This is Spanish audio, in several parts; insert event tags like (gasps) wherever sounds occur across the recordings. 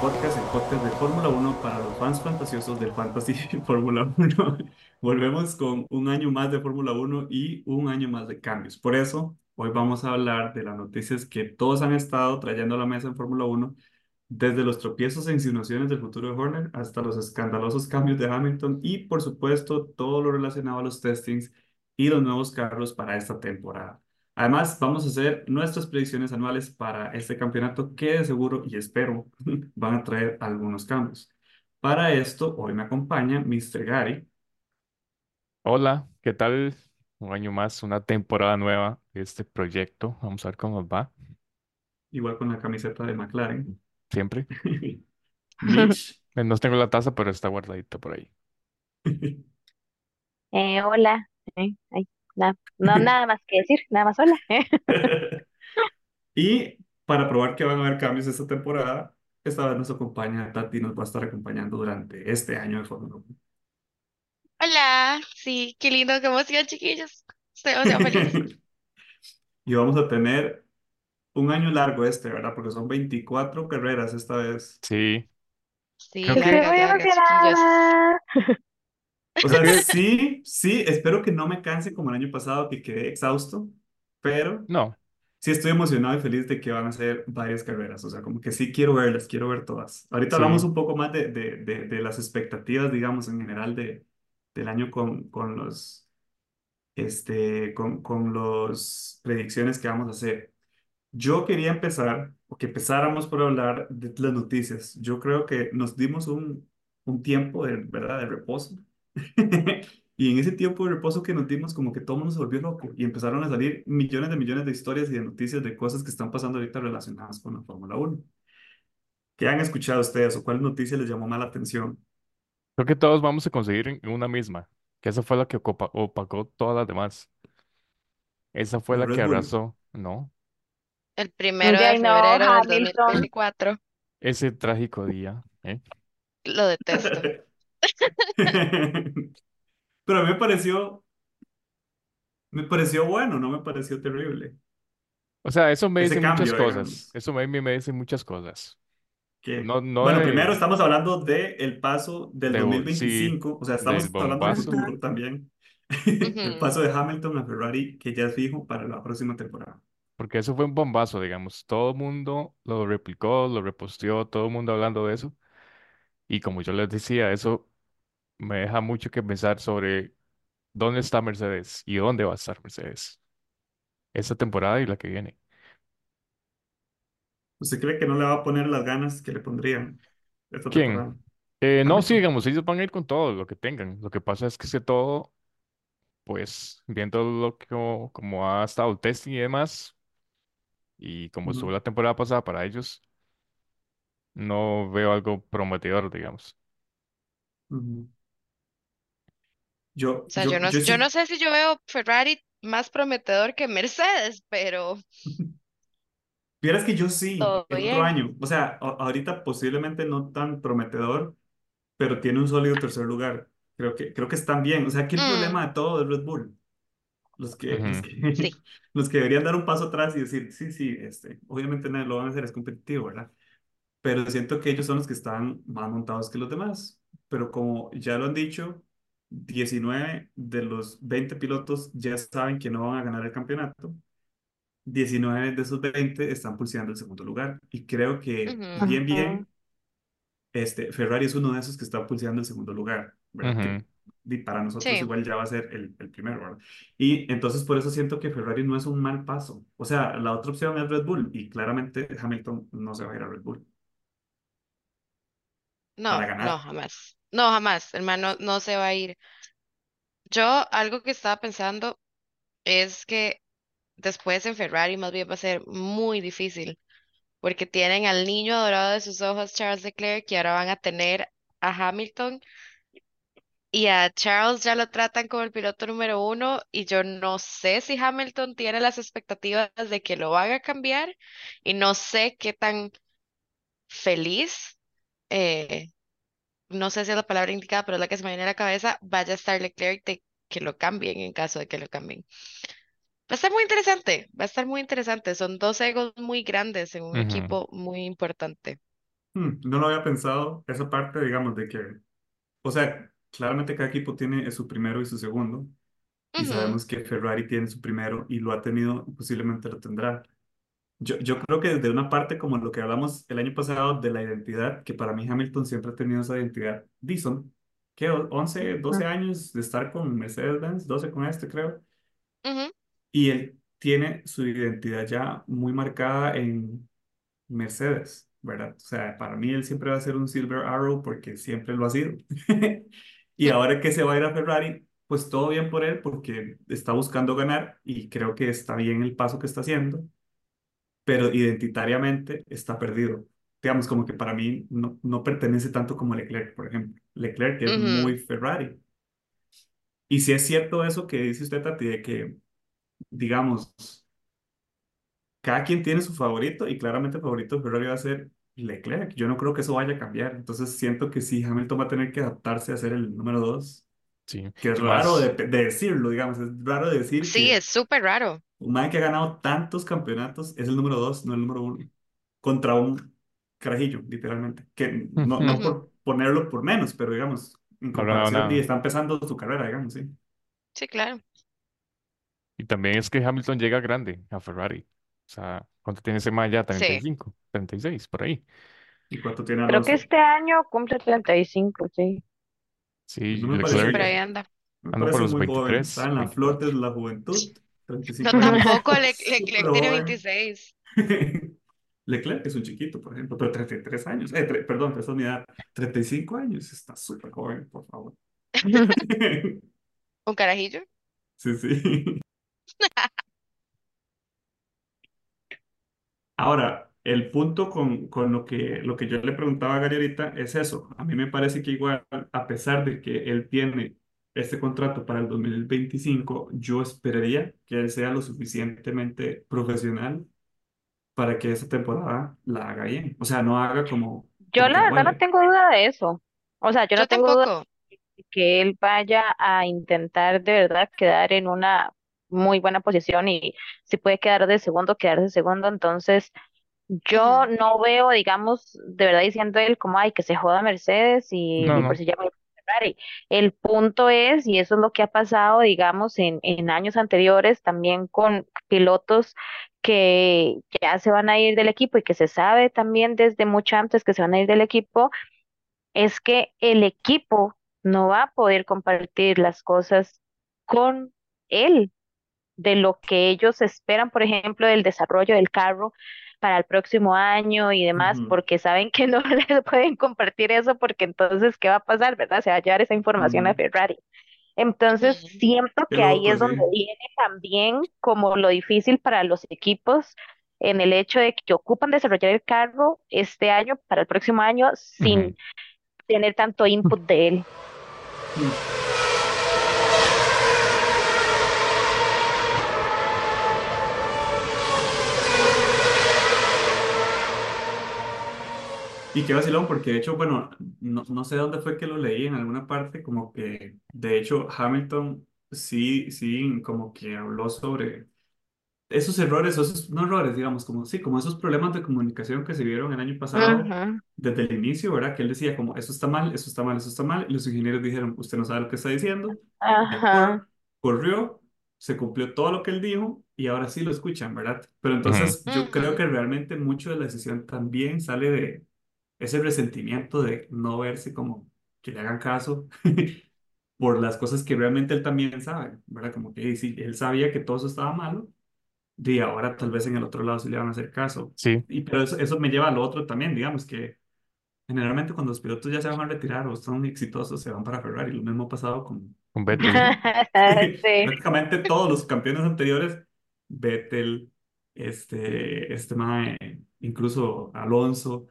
Podcast, el podcast de Fórmula 1 para los fans fantasiosos del Fantasy (laughs) Fórmula 1. Volvemos con un año más de Fórmula 1 y un año más de cambios. Por eso, hoy vamos a hablar de las noticias que todos han estado trayendo a la mesa en Fórmula 1, desde los tropiezos e insinuaciones del futuro de Horner hasta los escandalosos cambios de Hamilton y, por supuesto, todo lo relacionado a los testings y los nuevos carros para esta temporada. Además, vamos a hacer nuestras predicciones anuales para este campeonato que de seguro y espero (laughs) van a traer algunos cambios. Para esto, hoy me acompaña Mr. Gary, Hola, ¿qué tal? Un año más, una temporada nueva de este proyecto. Vamos a ver cómo nos va. igual con la camiseta de McLaren. Siempre. (laughs) Mitch. (laughs) No tengo la taza, pero está guardadita por ahí. (laughs) Eh, hola. Eh, ay, na- no, nada más que decir, nada más hola. Y para probar que van a haber cambios esta temporada, esta vez nos acompaña Tati, nos va a estar acompañando durante este año de Fórmula 1. Hola, sí, qué lindo, qué emoción, chiquillos. Estoy demasiado feliz. (laughs) Y vamos a tener un año largo este, ¿verdad? Porque son 24 carreras esta vez. Sí, Sí, Creo que- Estoy largas, muy largas, chiquillos. emocionada. O sea, (laughs) sí, sí, espero que no me canse como el año pasado, que quedé exhausto, pero no, sí estoy emocionado y feliz de que van a ser varias carreras. O sea, como que sí quiero verlas, quiero ver todas. Ahorita Sí. hablamos un poco más de, de, de, de las expectativas, digamos, en general de, del año con, con los, este, con, con los predicciones que vamos a hacer. Yo quería empezar, o que empezáramos por hablar de las noticias. Yo creo que nos dimos un, un tiempo de, ¿verdad? de reposo. (laughs) Y en ese tiempo de reposo que nos dimos, como que todo se volvió loco y empezaron a salir millones de millones de historias y de noticias de cosas que están pasando ahorita relacionadas con la Fórmula 1. ¿Qué han escuchado ustedes o cuál noticia les llamó más la atención? Creo que todos vamos a conseguir en una misma, que esa fue la que ocupa- opacó todas las demás. Esa fue la Red que Bull. arrasó, ¿no? El primero de Ya no, febrero del Hamilton. 2024. Ese trágico día, ¿eh? Lo detesto. (laughs) (laughs) Pero a mí me pareció, me pareció bueno, no me pareció terrible. O sea, eso me Ese dice muchas cambio, cosas. digamos. Eso me, me dice muchas cosas. Que, No, no bueno, de- primero estamos hablando del el paso del De- 2025, o sea, estamos hablando del futuro también. (laughs) El paso de Hamilton a Ferrari, que ya es fijo para la próxima temporada. Porque eso fue un bombazo, digamos. Todo el mundo lo replicó, lo reposteó, todo el mundo hablando de eso. Y como yo les decía, eso me deja mucho que pensar sobre dónde está Mercedes y dónde va a estar Mercedes esta temporada y la que viene. ¿Usted cree que no le va a poner las ganas que le pondrían esta ¿Quién? Eh, no, sí, digamos, ellos van a ir con todo lo que tengan. Lo que pasa es que ese todo, pues, viendo lo que, como, como ha estado el testing y demás, y como estuvo la temporada pasada para ellos, no veo algo prometedor, digamos. ujú. Yo, O sea, yo yo, no, yo yo no sé si yo veo Ferrari más prometedor que Mercedes, pero (laughs) vieras que yo sí, todo el otro bien. año, o sea, a- ahorita posiblemente no tan prometedor, pero tiene un sólido tercer lugar. Creo que, creo que están bien. O sea, aquí el Mm, problema de todo es Red Bull. Los que, los Ujú. que, sí. (laughs) los que deberían dar un paso atrás y decir, sí, sí, este, obviamente no lo van a hacer, es competitivo, ¿verdad? Pero siento que ellos son los que están más montados que los demás. Pero como ya lo han dicho, 19 de los 20 pilotos ya saben que no van a ganar el campeonato. 19 de esos 20 están pulseando el segundo lugar. Y creo que bien, bien, este, Ferrari es uno de esos que está pulseando el segundo lugar, ¿verdad? Que Ujú. y para nosotros Sí. igual ya va a ser el, el primero, ¿verdad? Y entonces por eso siento que Ferrari no es un mal paso. O sea, la otra opción es Red Bull y claramente Hamilton no se va a ir a Red Bull para No, no, jamás. No, jamás. Hermano, no se va a ir. Yo algo que estaba pensando es que después en Ferrari más bien va a ser muy difícil, porque tienen al niño dorado de sus ojos, Charles Leclerc, y ahora van a tener a Hamilton y a Charles ya lo tratan como el piloto número uno y yo no sé si Hamilton tiene las expectativas de que lo haga cambiar y no sé qué tan feliz, eh, no sé si es la palabra indicada, pero es la que se me viene a la cabeza, vaya a estar Leclerc de que lo cambien en caso de que lo cambien. Va a estar muy interesante, va a estar muy interesante. Son dos egos muy grandes en un Ujú, equipo muy importante. Hmm, no lo había pensado, esa parte, digamos, de que, o sea, claramente cada equipo tiene su primero y su segundo, y Ujú, sabemos que Ferrari tiene su primero y lo ha tenido y posiblemente lo tendrá. Yo, yo creo que desde una parte como lo que hablamos el año pasado de la identidad, que para mí Hamilton siempre ha tenido esa identidad. ¿qué? once Ujú. 12 años de estar con Mercedes-Benz, 12 con este creo, y él tiene su identidad ya muy marcada en Mercedes, ¿verdad? O sea, para mí él siempre va a ser un Silver Arrow porque siempre lo ha sido. (laughs) Y ahora que se va a ir a Ferrari, pues todo bien por él porque está buscando ganar y creo que está bien el paso que está haciendo pero identitariamente está perdido. Digamos, como que para mí no, no pertenece tanto como Leclerc, por ejemplo. Leclerc es ujú. muy Ferrari. Y si es cierto eso que dice usted, Tati, de que, digamos, cada quien tiene su favorito y claramente el favorito de Ferrari va a ser Leclerc. Yo no creo que eso vaya a cambiar. Entonces siento que sí, Hamilton va a tener que adaptarse a ser el número dos, sí, que es y raro de, más, de decirlo, digamos, es raro de decir Sí, que es súper raro. Un man que ha ganado tantos campeonatos es el número dos, no el número uno. Contra un carajillo, literalmente. Que no, no por ponerlo por menos, pero digamos, en no nada. está empezando su carrera, digamos, sí. Sí, claro. Y también es que Hamilton llega grande a Ferrari. O sea, ¿cuánto tiene ese man ya? Sí. 35, 36, por ahí. ¿Y cuánto tiene Creo que Alonso? este año cumple 35, sí. Sí, No me Sí, Leclerc por ahí parece, anda. me anda por parece los muy joven. Está 23, en la flor 24. de la juventud, No, 35 años, tampoco, (laughs) Le súper Leclerc tiene joven. 26. (laughs) Leclerc es un chiquito, por ejemplo, pero 33 años. Eh, tre- perdón, esa es mi edad. 35 años, está súper joven, por favor. (laughs) ¿Un carajillo? Sí, sí. Ahora, el punto con, con lo que, lo que yo le preguntaba a Gary ahorita es eso. A mí me parece que igual, a pesar de que él tiene este contrato para el 2025, yo esperaría que él sea lo suficientemente profesional para que esa temporada la haga bien. O sea, no haga como, Yo como la verdad no tengo duda de eso. O sea, yo Yo no tengo duda tampoco. de que él vaya a intentar de verdad quedar en una muy buena posición y si puede quedar de segundo, quedar de segundo. Entonces, yo no veo, digamos, de verdad diciendo él como, ay, que se joda Mercedes y No, ni por no. si ya me Ferrari. El punto es, y eso es lo que ha pasado, digamos, en, en años anteriores, también con pilotos que ya se van a ir del equipo y que se sabe también desde mucho antes que se van a ir del equipo, es que el equipo no va a poder compartir las cosas con él de lo que ellos esperan, por ejemplo, del desarrollo del carro para el próximo año y demás, porque saben que no (laughs) les pueden compartir eso, porque entonces, ¿qué va a pasar, verdad? Se va a llevar esa información a. Ferrari. Entonces, siento que ahí loco, es donde sí. viene también como lo difícil para los equipos en el hecho de que ocupan desarrollar el carro este año para el próximo año sin tener tanto input de él. Y qué vacilón, porque de hecho, bueno, no, no sé dónde fue que lo leí en alguna parte, como que de hecho Hamilton sí, sí, como que habló sobre esos errores, esos, no errores, digamos, como sí, como esos problemas de comunicación que se vieron el año pasado desde el inicio, ¿verdad? Que él decía como, eso está mal, eso está mal, eso está mal, y los ingenieros dijeron, usted no sabe lo que está diciendo, Ajá. corrió, se cumplió todo lo que él dijo, y ahora sí lo escuchan, ¿verdad? Pero entonces yo creo que realmente mucho de la decisión también sale de ese resentimiento de no verse como que le hagan caso (laughs) por las cosas que realmente él también sabe, ¿verdad? Como que sí, él sabía que todo eso estaba malo y ahora tal vez en el otro lado sí le van a hacer caso. Sí, Y pero eso, eso me lleva al otro también, digamos que generalmente cuando los pilotos ya se van a retirar o son exitosos, se van para Ferrari. Lo mismo ha pasado con, con Vettel. (laughs) Sí. prácticamente todos los campeones anteriores, Vettel, este, este incluso Alonso,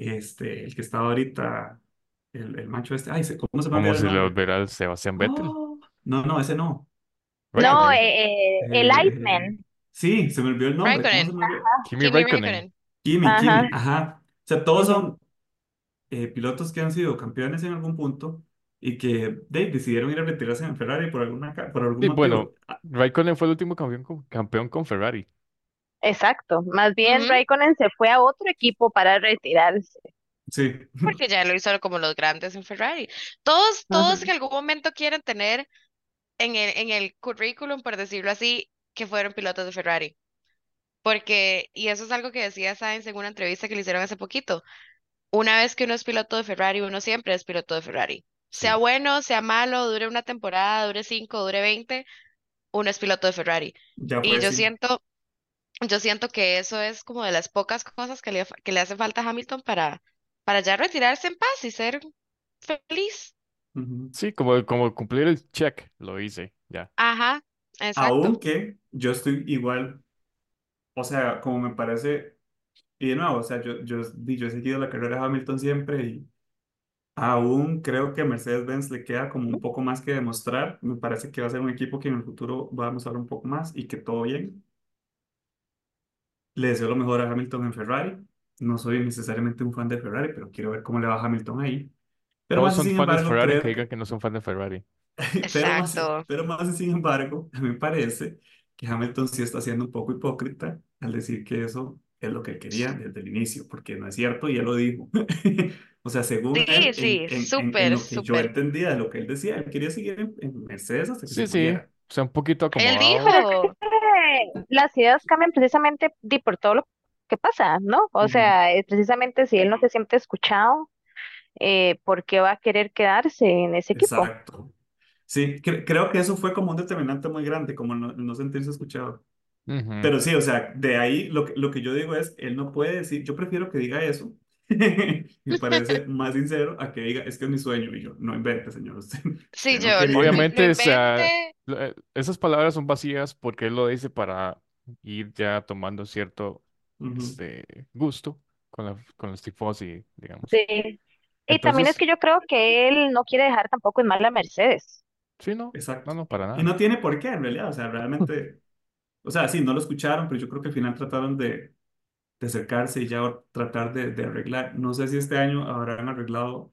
este, el que estaba ahorita. el, el macho este. Ay, ¿cómo se ¿Cómo se le volverá al Sebastián Vettel? Oh, no, no, ese no. No, Eh, eh, el eh, Iceman. sí, se me olvidó el nombre. Kimi Raikkonen. Kimi, Ajá. Kimi, ajá. O sea, todos son eh, pilotos que han sido campeones en algún punto y que de, decidieron ir a retirarse en Ferrari por alguna, por algún Y bueno, motivo. Ah, Raikkonen fue el último campeón con, campeón con Ferrari. Exacto. Más bien Ujú, Raikkonen se fue a otro equipo para retirarse. sí, Porque ya lo hizo como los grandes en Ferrari. Todos, (laughs) todos Ujú. en algún momento quieren tener en el, en el currículum, por decirlo así, que fueron pilotos de Ferrari. Porque, y eso es algo que decía Sainz en una entrevista que le hicieron hace poquito. Una vez que uno es piloto de Ferrari, uno siempre es piloto de Ferrari. Sea sí, bueno, sea malo, dure una temporada, dure cinco, dure veinte, uno es piloto de Ferrari. ya Y yo sí. siento, yo siento que eso es como de las pocas cosas que le, que le hace falta a Hamilton para, para ya retirarse en paz y ser feliz. Sí, como, como cumplir el check, lo hice, ya. Ajá, exacto. Aunque yo estoy igual, o sea, como me parece, y de nuevo, o sea, yo, yo, he seguido la carrera de Hamilton siempre y aún creo que a Mercedes-Benz le queda como un poco más que demostrar. Me parece que va a ser un equipo que en el futuro va a demostrar un poco más y que todo bien. Le deseo lo mejor a Hamilton en Ferrari. No soy necesariamente un fan de Ferrari, pero quiero ver cómo le va a Hamilton ahí. Pero Todos más son sin fans de Ferrari que creo que digan que no son fans de Ferrari. (laughs) Pero más, Exacto. pero más sin embargo, a (laughs) mí me parece que Hamilton sí está siendo un poco hipócrita al decir que eso es lo que él quería desde el inicio, porque no es cierto y él lo dijo. (laughs) O sea, según Sí, él, en, sí, en, en, en súper, lo que yo súper. entendía de lo que él decía, él quería seguir en, en Mercedes hasta que se Sí, sí, muriera. o sea, un poquito Él acomodado. Es dijo, las ideas cambian precisamente por todo lo que pasa, ¿no? O sea, es precisamente si él no se siente escuchado, eh, ¿por qué va a querer quedarse en ese equipo? Exacto. Sí, cre- creo que eso fue como un determinante muy grande, como no, no sentirse escuchado. Pero sí, o sea, de ahí lo que, lo que yo digo es, él no puede decir, yo prefiero que diga eso, (laughs) me parece (laughs) más sincero a que diga, es que es mi sueño, y yo, no invente, señor, usted, (laughs) sí, no yo, no, no, no Obviamente, o sea, eh, esas palabras son vacías porque él lo dice para ir ya tomando cierto este, gusto con, la, con los tifosi, digamos. Sí. Y también es que yo creo que él no quiere dejar tampoco en mal a Mercedes. sí, no, no, exacto. no, para Y nada. no tiene por qué, en realidad, o sea, realmente, o sea, sí, no lo escucharon, pero yo creo que al final trataron de, de acercarse y ya tratar de, de arreglar. No sé si este año habrán arreglado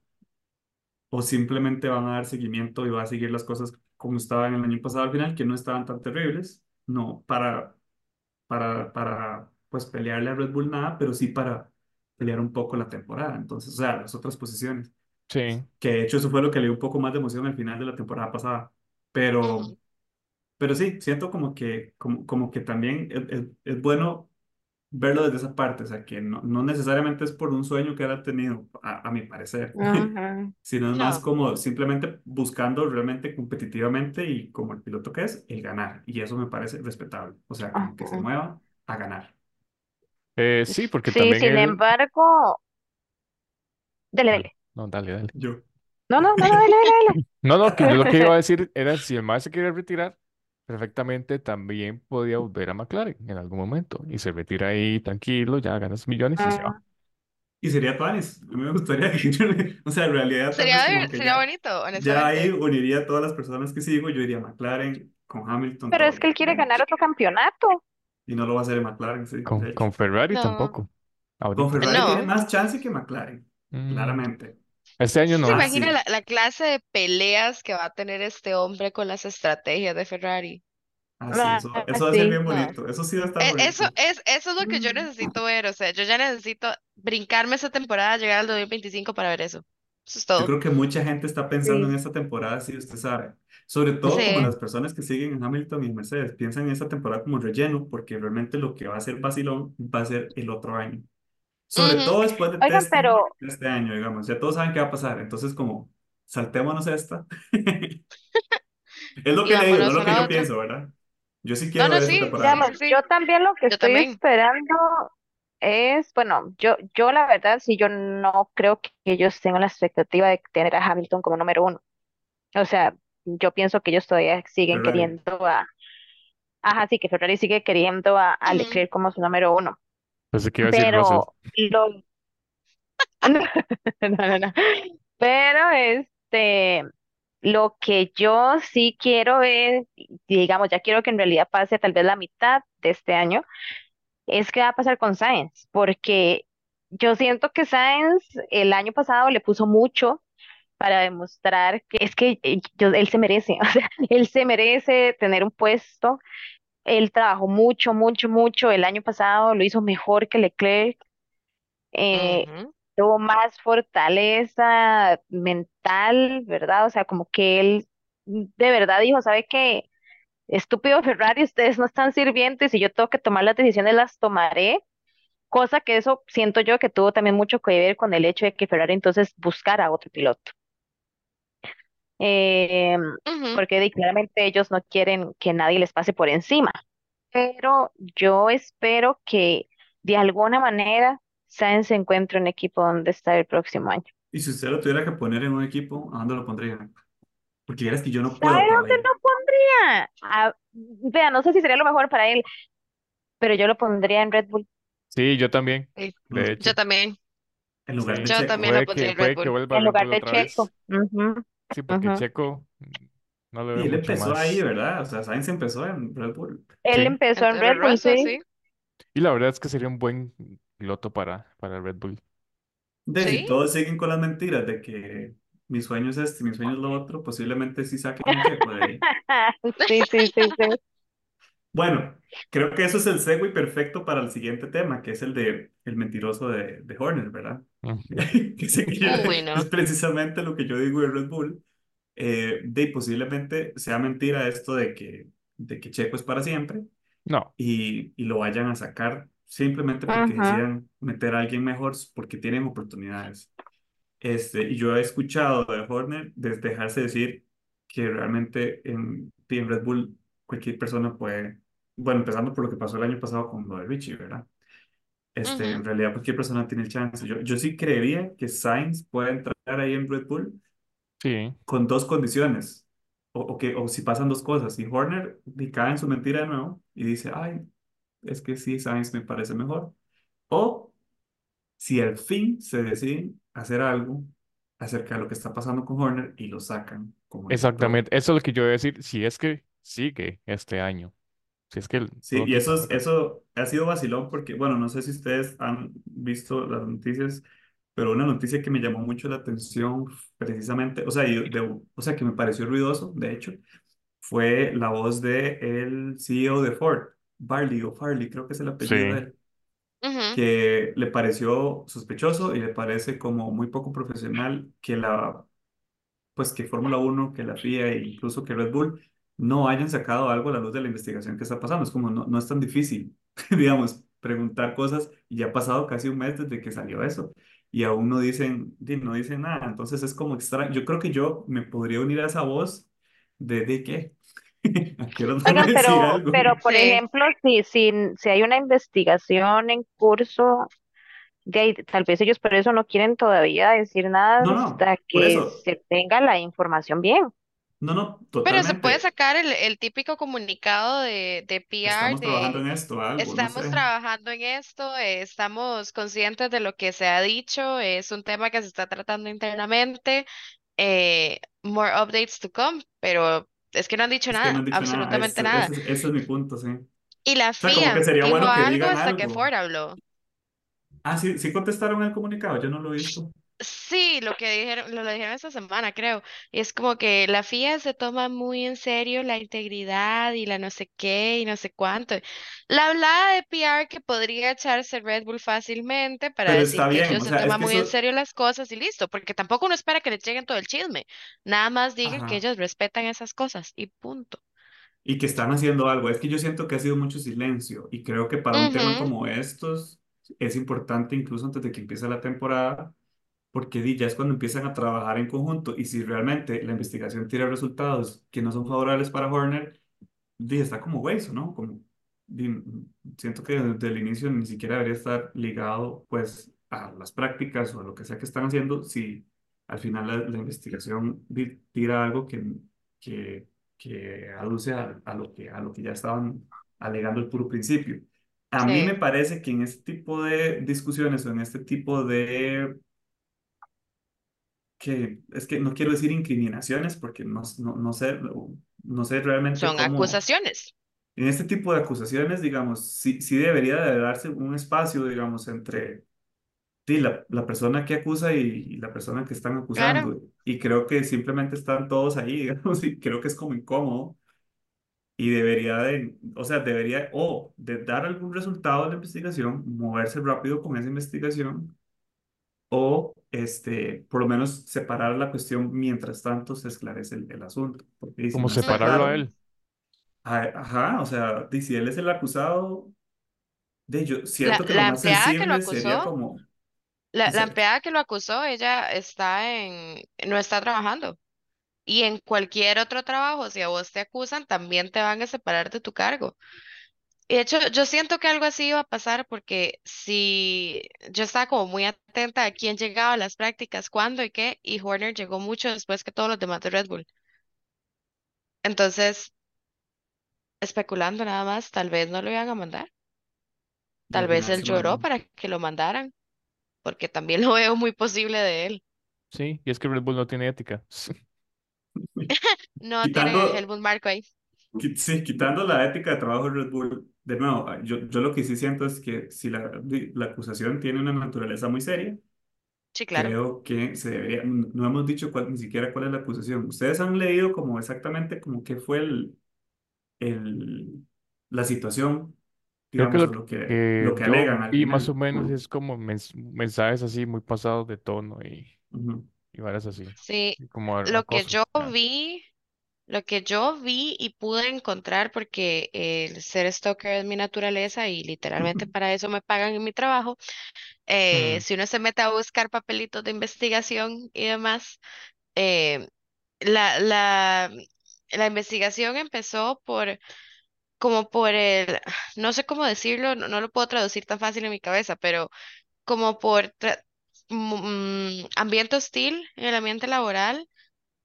o simplemente van a dar seguimiento y va a seguir las cosas como estaban el año pasado al final, que no estaban tan terribles, no para, para, para pues pelearle a Red Bull nada, pero sí para pelear un poco la temporada, entonces, o sea, las otras posiciones, Sí, que de hecho eso fue lo que le dio un poco más de emoción al final de la temporada pasada, pero, pero sí, siento como que, como, como que también es, es, es bueno verlo desde esa parte, o sea, que no, no necesariamente es por un sueño que él ha tenido, a, a mi parecer, (laughs) sino es más No. como simplemente buscando realmente competitivamente y como el piloto que es, el ganar. Y eso me parece respetable. O sea, como que se mueva a ganar. Eh, sí, porque Sí, también sin él... embargo, dele, Dale, dele. no, dale, dale. Yo. No, no, no, no, dele, dele, (laughs) No, no, que yo lo que iba a (laughs) decir era si el Max se quiere retirar, perfectamente también podía volver a McLaren en algún momento y se retira ahí tranquilo, ya ganas millones y se va. Ah, Y sería Tuanis. A mí me gustaría (laughs) que o sea, en realidad tal Sería, vez como ver- que sería ya, bonito, ya ahí honestamente. uniría a todas las personas que sigo. Yo iría a McLaren con Hamilton, Pero es que él quiere ganar otro campeonato. Y no lo va a hacer en McLaren, sí, Con, con Ferrari No, tampoco, Con ahorita. Ferrari tiene no. más chance que McLaren, Mm, claramente. Este año ¿Se no. Ah, imagina la, la clase de peleas que va a tener este hombre con las estrategias de Ferrari? Ah, sí, Ah, eso, eso va a ser sí. bien bonito. Eso sí va a estar E- Eso bonito. es, eso es lo que yo necesito ver. O sea, yo ya necesito brincarme esa temporada, llegar al 2025 para ver eso. Eso es Yo todo. creo que mucha gente está pensando en Sí. esta temporada, si usted sabe. Sobre todo como Sí. las personas que siguen a Hamilton y Mercedes piensan en esta temporada como relleno, porque realmente lo que va a ser vacilón va a ser el otro año. Sobre todo después del Oigan, pero, de este año, digamos. Ya todos saben qué va a pasar. Entonces, como, saltémonos esta. (laughs) Es lo que le digo, no es vámonos lo a que la yo otra. pienso, ¿verdad? Yo sí No, quiero no, ver sí, digamos, sí, yo también lo que Yo estoy también. esperando es, bueno, yo, yo la verdad, sí, yo no creo que ellos tengan la expectativa de tener a Hamilton como número uno. O sea, yo pienso que ellos todavía siguen Ferrari. queriendo a, ajá, sí, que Ferrari sigue queriendo a, a. Leclerc como su número uno. Que. Pero lo, (laughs) no, no, no. Pero este, lo que yo sí quiero es, digamos, ya quiero que en realidad pase tal vez la mitad de este año, es qué va a pasar con Science, porque yo siento que Science el año pasado le puso mucho para demostrar que es que eh, yo- él se merece, (laughs) o sea, él se merece tener un puesto. Él trabajó mucho, mucho, mucho el año pasado, lo hizo mejor que Leclerc, eh, tuvo más fortaleza mental, ¿verdad? O sea, como que él de verdad dijo, ¿sabe qué? Estúpido Ferrari, ustedes no están sirviendo y si yo tengo que tomar las decisiones, las tomaré. Cosa que eso siento yo que tuvo también mucho que ver con el hecho de que Ferrari entonces buscara a otro piloto. Eh, ujú. porque di- claramente ellos no quieren que nadie les pase por encima. Pero yo espero que de alguna manera Sainz se encuentre un equipo donde está el próximo año. Y si usted lo tuviera que poner en un equipo, ¿a dónde lo pondría? Porque vieras que yo no ¿Sabe puedo dónde todavía. lo pondría? Ah, vea, no sé si sería lo mejor para él, pero yo lo pondría en Red Bull, Sí, yo también, Sí, Yo también, En lugar de yo Checo. también lo pondría en Red Bull. a en lugar de Checo. vez. Ujú, Sí, porque ujú. Checo mm, no le veo Y él mucho empezó ahí, más. ¿verdad? O sea, Sainz empezó en Red Bull. Él Sí, empezó En Red Bull, sí. sí. y la verdad es que sería un buen piloto para, para Red Bull. De si Sí. todos siguen con las mentiras de que mi sueño es este, mi sueño es lo otro, posiblemente sí saquen a Checo de ahí. (laughs) Sí, sí, sí, sí. Bueno, creo que eso es el segue perfecto para el siguiente tema, que es el de el mentiroso de, de Horner, ¿verdad? (laughs) Que sé que yo- Uy, es no. precisamente lo que yo digo de Red Bull. Eh, de posiblemente sea mentira esto de que, de que Checo es para siempre No, y, y lo vayan a sacar simplemente porque Ujú, decidan meter a alguien mejor porque tienen oportunidades. Este, y yo he escuchado de Horner desde dejarse decir que realmente en, en Red Bull cualquier persona puede, bueno, empezando por lo que pasó el año pasado con lo de Richie, ¿verdad? Este, Ujú, en realidad cualquier persona tiene el chance. Yo, yo sí creería que Sainz puede entrar ahí en Red Bull sí, con dos condiciones. O, o que, o si pasan dos cosas. Y Horner y cae en su mentira de nuevo y dice, ay, es que sí, Sainz me parece mejor. O si al fin se deciden hacer algo acerca de lo que está pasando con Horner y lo sacan como exactamente. Eso es lo que yo voy a decir. Si es que sigue este año, si es que el- Sí, todo y eso, es, eso ha sido vacilón porque, bueno, no sé si ustedes han visto las noticias, pero una noticia que me llamó mucho la atención precisamente, o sea, y de- o sea, que me pareció ruidoso, de hecho, fue la voz de el CEO de Ford, Barley o Farley, creo que es el apellido de Sí, él, que le pareció sospechoso y le parece como muy poco profesional que la pues que Fórmula Uno, que la FIA e incluso que Red Bull no hayan sacado algo a la luz de la investigación que está pasando. Es como no, no es tan difícil, (laughs) digamos, preguntar cosas y ya ha pasado casi un mes desde que salió eso y aún no dicen, di- no dicen nada. Entonces es como extraño. Yo creo que yo me podría unir a esa voz de, ¿de qué? ¿A qué hora van a Oigan, decir pero, algo? pero por Sí. ejemplo, si, si, si hay una investigación en curso, de ahí, tal vez ellos por eso no quieren todavía decir nada No, no, hasta que se tenga la información bien. No, no, Pero se puede totalmente. sacar el, el típico comunicado de, de PR Estamos trabajando en esto, algo, no estamos sé. trabajando en esto, eh, estamos conscientes de lo que se ha dicho, es un tema que se está tratando internamente, eh, more updates to come, pero es que no han dicho Es que no nada, han dicho nada. absolutamente Ese, nada. ese, es ese es mi punto, sí. O Y la sea, que FIA dijo bueno que algo hasta que. Ford habló. Ah, sí, sí contestaron el comunicado, yo no lo he visto. Sí, lo que dijeron, lo, lo dijeron esta semana, creo. Y es como que la FIA se toma muy en serio la integridad y la no sé qué y no sé cuánto. La hablada de PR que podría echarse Red Bull fácilmente para Pero decir está que bien, ellos o se sea, toman muy en serio las cosas y listo, porque tampoco uno espera que le lleguen todo el chisme. Nada más digan que ellos respetan esas cosas y punto. y que están haciendo algo. Es que yo siento que ha sido mucho silencio y creo que para un tema como estos es importante incluso antes de que empiece la temporada, porque ya es cuando empiezan a trabajar en conjunto y si realmente la investigación tira resultados que no son favorables para Horner, está como hueso, ¿no? Como, siento que desde el inicio ni siquiera debería estar ligado pues a las prácticas o a lo que sea que están haciendo si al final la, la investigación tira algo que, que, que aduce a, a lo que, a lo que ya estaban alegando el puro principio. A mí me Sí, parece que en este tipo de discusiones o en este tipo de que, es que no quiero decir incriminaciones porque no, no, no sé, no sé realmente Son cómo, acusaciones. en este tipo de acusaciones, digamos, sí, sí debería de darse un espacio, digamos, entre sí, la, la persona que acusa y, y la persona que están Claro, acusando. Y creo que simplemente están todos ahí, (laughs) digamos, y creo que es como incómodo. Y debería de, o sea, debería o de dar algún resultado de la investigación, moverse rápido con esa investigación, o este, por lo menos separar la cuestión mientras tanto se esclarece el, el asunto. Porque Como separarlo a él. a- ajá, o sea, si él es el acusado, de yo la, siento que lo la más empleada que lo sensible sería acusó, como, la, la empleada que lo acusó, ella está en, no está trabajando. Y en cualquier otro trabajo, si a vos te acusan, también te van a separar de tu cargo. Y de hecho, yo siento que algo así iba a pasar porque si yo estaba como muy atenta a quién llegaba a las prácticas, cuándo y qué, y Horner llegó mucho después que todos los demás de Red Bull. Entonces, especulando nada más, tal vez no lo iban a mandar. de Tal vez él lloró lástima. para que lo mandaran, porque también (laughs) lo veo muy posible de él. Sí, y es que Red Bull no tiene ética. (laughs) (laughs) No tiene Quitando, Helmut Marko ahí. qui- sí, quitando la ética de trabajo de Red Bull, de nuevo, ah, yo, yo lo que sí siento es que si la, la acusación tiene una naturaleza muy seria, Sí, claro. creo que se debería, no hemos dicho cuál, ni siquiera cuál es la acusación. ¿Ustedes han leído como exactamente como qué fue el, el, la situación, Creo que digamos, lo lo que, que lo que yo alegan al vi más o menos es como mens- mensajes así muy pasados de tono y, Ujú, y varas así. Sí, Y como lo que yo ya. vi, lo que yo vi y pude encontrar, porque el ser stalker es mi naturaleza y literalmente (laughs) para eso me pagan en mi trabajo, eh, Ujú, si uno se mete a buscar papelitos de investigación y demás, eh, la, la, la investigación empezó por, como por el, no sé cómo decirlo, no, no lo puedo traducir tan fácil en mi cabeza, pero como por mm, ambiente hostil en el ambiente laboral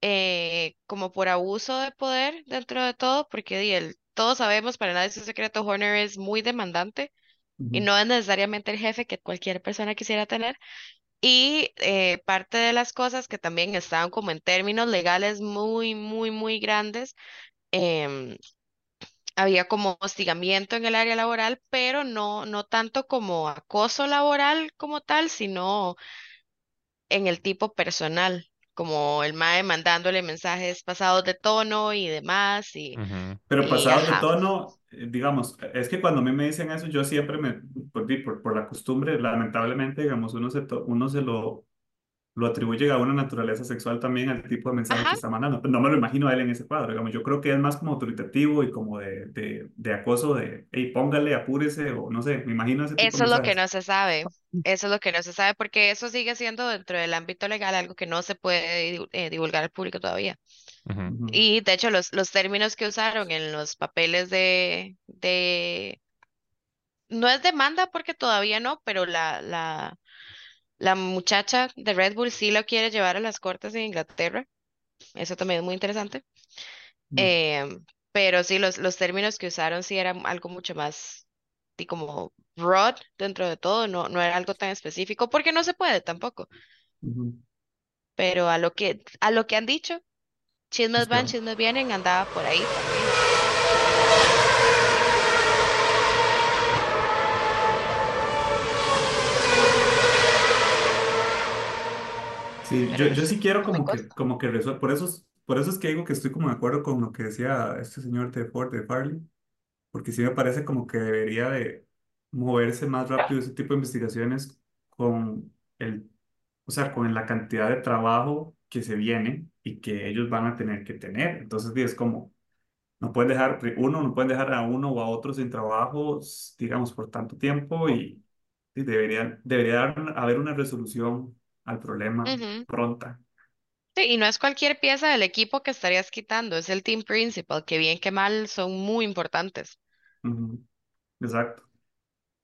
eh, como por abuso de poder dentro de todo, porque di, el- todos sabemos, para nadie es un secreto, Horner es muy demandante y no es necesariamente el jefe que cualquier persona quisiera tener. Y eh, parte de las cosas que también estaban como en términos legales muy, muy, muy grandes, em, había como hostigamiento en el área laboral, pero no, no tanto como acoso laboral como tal, sino en el tipo personal, como el mae mandándole mensajes pasados de tono y demás, y, ujú. Pero y pasados de tono, eh, digamos, es que cuando a mí me dicen eso, yo siempre me, por, por, por la costumbre, lamentablemente, digamos, uno se, to- uno se lo, lo atribuye a una naturaleza sexual también al tipo de mensaje que ajá, está mandando. Pero no me lo imagino a él en ese cuadro, digamos, yo creo que es más como autoritativo y como de, de, de acoso, de, hey, póngale, apúrese, o no sé, me imagino ese tipo de eso es lo que no se sabe. Eso es lo que no se sabe porque eso sigue siendo dentro del ámbito legal algo que no se puede eh, divulgar al público todavía. Y de hecho los, los términos que usaron en los papeles de, de, no es demanda porque todavía no, pero la, la, la muchacha de Red Bull sí lo quiere llevar a las cortes en Inglaterra. Eso también es muy interesante. Em, pero sí, los, los términos que usaron sí eran algo mucho más y como broad dentro de todo, no, no era algo tan específico, porque no se puede tampoco. Pero a lo que, a lo que han dicho, chismes van, chismes vienen, andaba por ahí también. sí, yo, yo sí quiero como que, como que resuelva, por eso, es- por eso es que digo que estoy como de acuerdo con lo que decía este señor de Ford, de Farley porque sí me parece como que debería de moverse más rápido ese tipo de investigaciones con el, o sea, con la cantidad de trabajo que se viene y que ellos van a tener que tener. Entonces, es como, no pueden dejar, uno, no pueden dejar a uno o a otro sin trabajo, digamos, por tanto tiempo y, y debería, debería haber una resolución al problema Ujú. pronta. Sí, y no es cualquier pieza del equipo que estarías quitando, es el team principal, que bien que mal son muy importantes. Ujú, Exacto.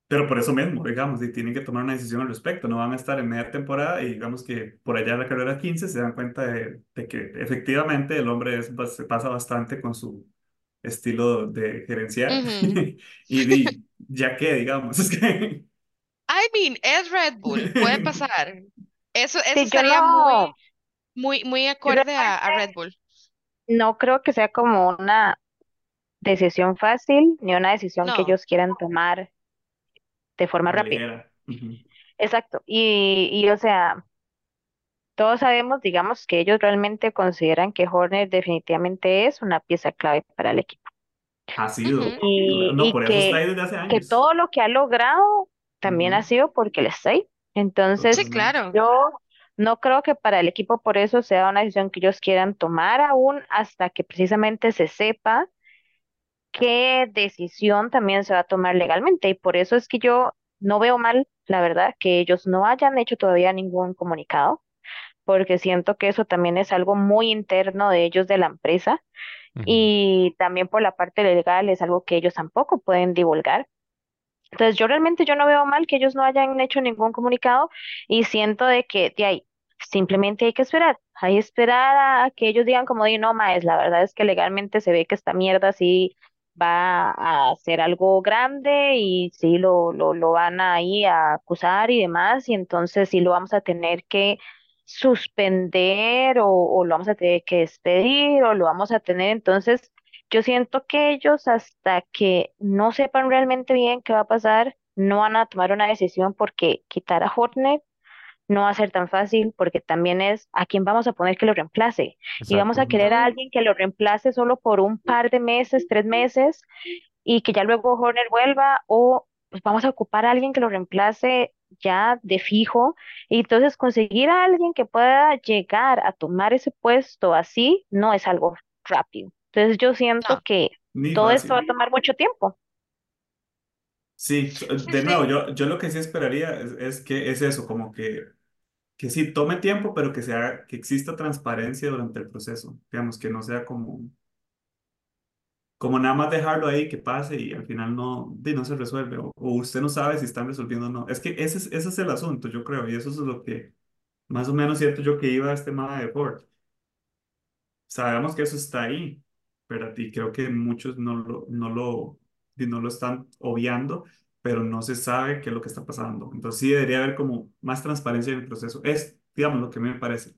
Pero por eso mismo, digamos, y tienen que tomar una decisión al respecto. No van a estar en media temporada y digamos que por allá en la carrera 15 se dan cuenta de, de que efectivamente el hombre es, bas- se pasa bastante con su estilo de gerenciar. Ujú. (laughs) Y, di, ya que, digamos, (laughs) es que... I mean, es Red Bull, puede pasar. Eso, eso Sí, yo estaría no, muy, muy, muy Yo acorde a, realmente a Red Bull. no creo que sea como una decisión fácil ni una decisión que No. ellos quieran tomar de forma la rápida. ligera. Ujú. Exacto. Y, y o sea, todos sabemos, digamos, que ellos realmente consideran que Horner definitivamente es una pieza clave para el equipo. Ha Ujú, sido. Y, No, y por eso está que, ahí desde hace que años. todo lo que ha logrado también ha Ujú. sido porque él está ahí. Entonces, Sí, Totalmente. claro. yo no creo que para el equipo por eso sea una decisión que ellos quieran tomar aún hasta que precisamente se sepa qué decisión también se va a tomar legalmente. Y por eso es que yo no veo mal, la verdad, que ellos no hayan hecho todavía ningún comunicado, porque siento que eso también es algo muy interno de ellos, de la empresa, y también por la parte legal es algo que ellos tampoco pueden divulgar. Entonces, yo realmente yo no veo mal que ellos no hayan hecho ningún comunicado y siento de que de ahí simplemente hay que esperar. Hay que esperar a que ellos digan como de no, maes, la verdad es que legalmente se ve que esta mierda sí va a ser algo grande y sí lo, lo, lo van ahí a acusar y demás y entonces sí lo vamos a tener que suspender o, o lo vamos a tener que despedir o lo vamos a tener. Entonces yo siento que ellos hasta que no sepan realmente bien qué va a pasar, no van a tomar una decisión porque quitar a Hornet no va a ser tan fácil porque también es a quién vamos a poner que lo reemplace. Y vamos a querer a alguien que lo reemplace solo por un par de meses, tres meses, y que ya luego Horner vuelva, o pues vamos a ocupar a alguien que lo reemplace ya de fijo. Y entonces conseguir a alguien que pueda llegar a tomar ese puesto así no es algo rápido. Entonces yo siento No. que todo esto va a tomar mucho tiempo. Sí, de nuevo, yo, yo lo que sí esperaría es, es que es eso, como que, que sí tome tiempo, pero que sea, que exista transparencia durante el proceso. Digamos, que no sea como, como nada más dejarlo ahí, que pase y al final no, no se resuelve, o, usted no sabe si están resolviendo o no. Es que ese es, ese es el asunto, yo creo, y eso es lo que más o menos siento yo que iba a este tema de Ford. Sabemos que eso está ahí, pero a ti creo que muchos no lo, no lo, no lo están obviando, pero no se sabe qué es lo que está pasando. Entonces sí debería haber como más transparencia en el proceso. Es, digamos, lo que me parece.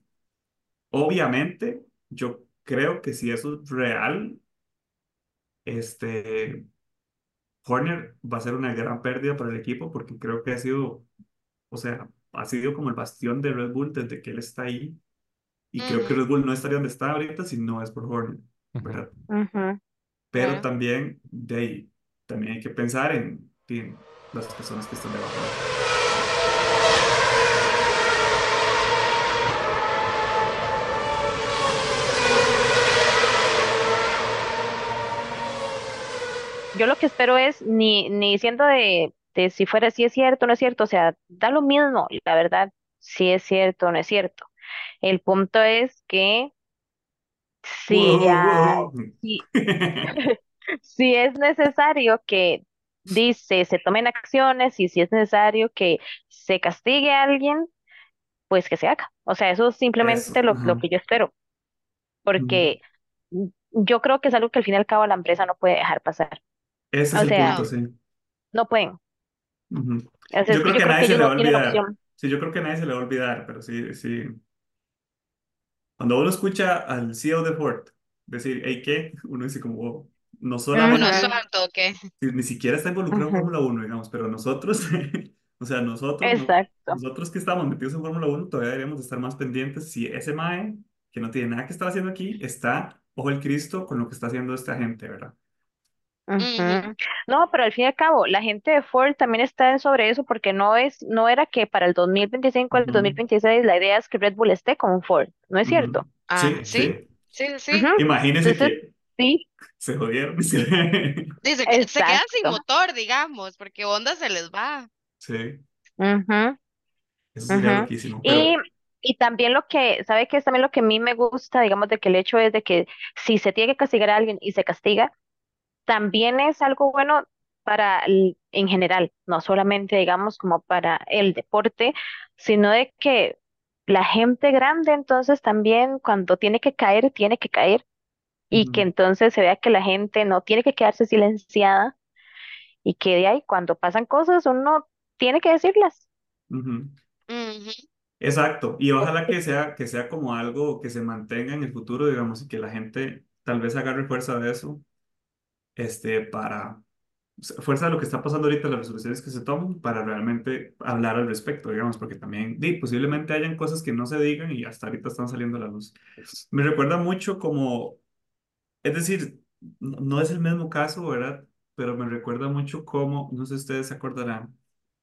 Obviamente, yo creo que si eso es real, este, Horner va a ser una gran pérdida para el equipo porque creo que ha sido, o sea, ha sido como el bastión de Red Bull desde que él está ahí. Y creo que Red Bull no estaría donde está ahorita si no es por Horner, pero también de ahí, también hay que pensar en, las personas que están debajo. Yo lo que espero es ni, ni diciendo de, de si fuera si es cierto o no es cierto, o sea, da lo mismo, la verdad, si es cierto o no es cierto. El punto es que si, Wow, wow. si, (laughs) (laughs) si es necesario que dice se tomen acciones y si es necesario que se castigue a alguien, pues que se haga. O sea, eso es Eso, simplemente lo, lo que yo espero, Ujú. porque mm, yo creo que es algo que al fin y al cabo la empresa no puede dejar pasar. Ese es O el punto, sea, No. sí. no pueden. O sea, Yo creo yo que creo nadie que se le va a olvidar. Sí, yo creo que nadie se le va a olvidar, pero sí, sí. Cuando uno escucha al CEO de Ford decir, hey, ¿qué? Uno dice como, "Wow". No solamente, suelto, ¿o qué? si- ni siquiera está involucrado en Fórmula Uno digamos, pero nosotros, (laughs) o sea, nosotros, no, Exacto. nosotros que estamos metidos en Fórmula Uno todavía deberíamos de estar más pendientes si ese MAE, que no tiene nada que estar haciendo aquí, está, ojo el Cristo, con lo que está haciendo esta gente, ¿verdad? No, pero al fin y al cabo, la gente de Ford también está sobre eso porque no es, no era que para el 2025 al Ujú, 2026 la idea es que Red Bull esté con Ford, ¿no es cierto? Ah, Sí, sí, sí. sí, sí. Imagínense Entonces, que sí, se jodieron. (laughs) Dice. Que se quedan sin motor, digamos, porque Honda se les va. Sí, Ujú, eso sería loquísimo, Y, y también lo que, ¿sabe qué es también lo que a mí me gusta, digamos, de que el hecho es de que si se tiene que castigar a alguien y se castiga, también es algo bueno para el- en general, no solamente digamos como para el deporte, sino de que la gente grande entonces también cuando tiene que caer, tiene que caer y que ujú, entonces se vea que la gente no tiene que quedarse silenciada y que de ahí cuando pasan cosas uno tiene que decirlas. ujú. Ujú. Exacto, y ojalá que sea, que sea como algo que se mantenga en el futuro, digamos, y que la gente tal vez agarre fuerza de eso, este, para, fuerza de lo que está pasando ahorita, las resoluciones que se toman, para realmente hablar al respecto, digamos, porque también, di, posiblemente hayan cosas que no se digan y hasta ahorita están saliendo a la luz. Me recuerda mucho como, es decir, no no es el mismo caso, ¿verdad? Pero me recuerda mucho como, no sé si ustedes se acordarán,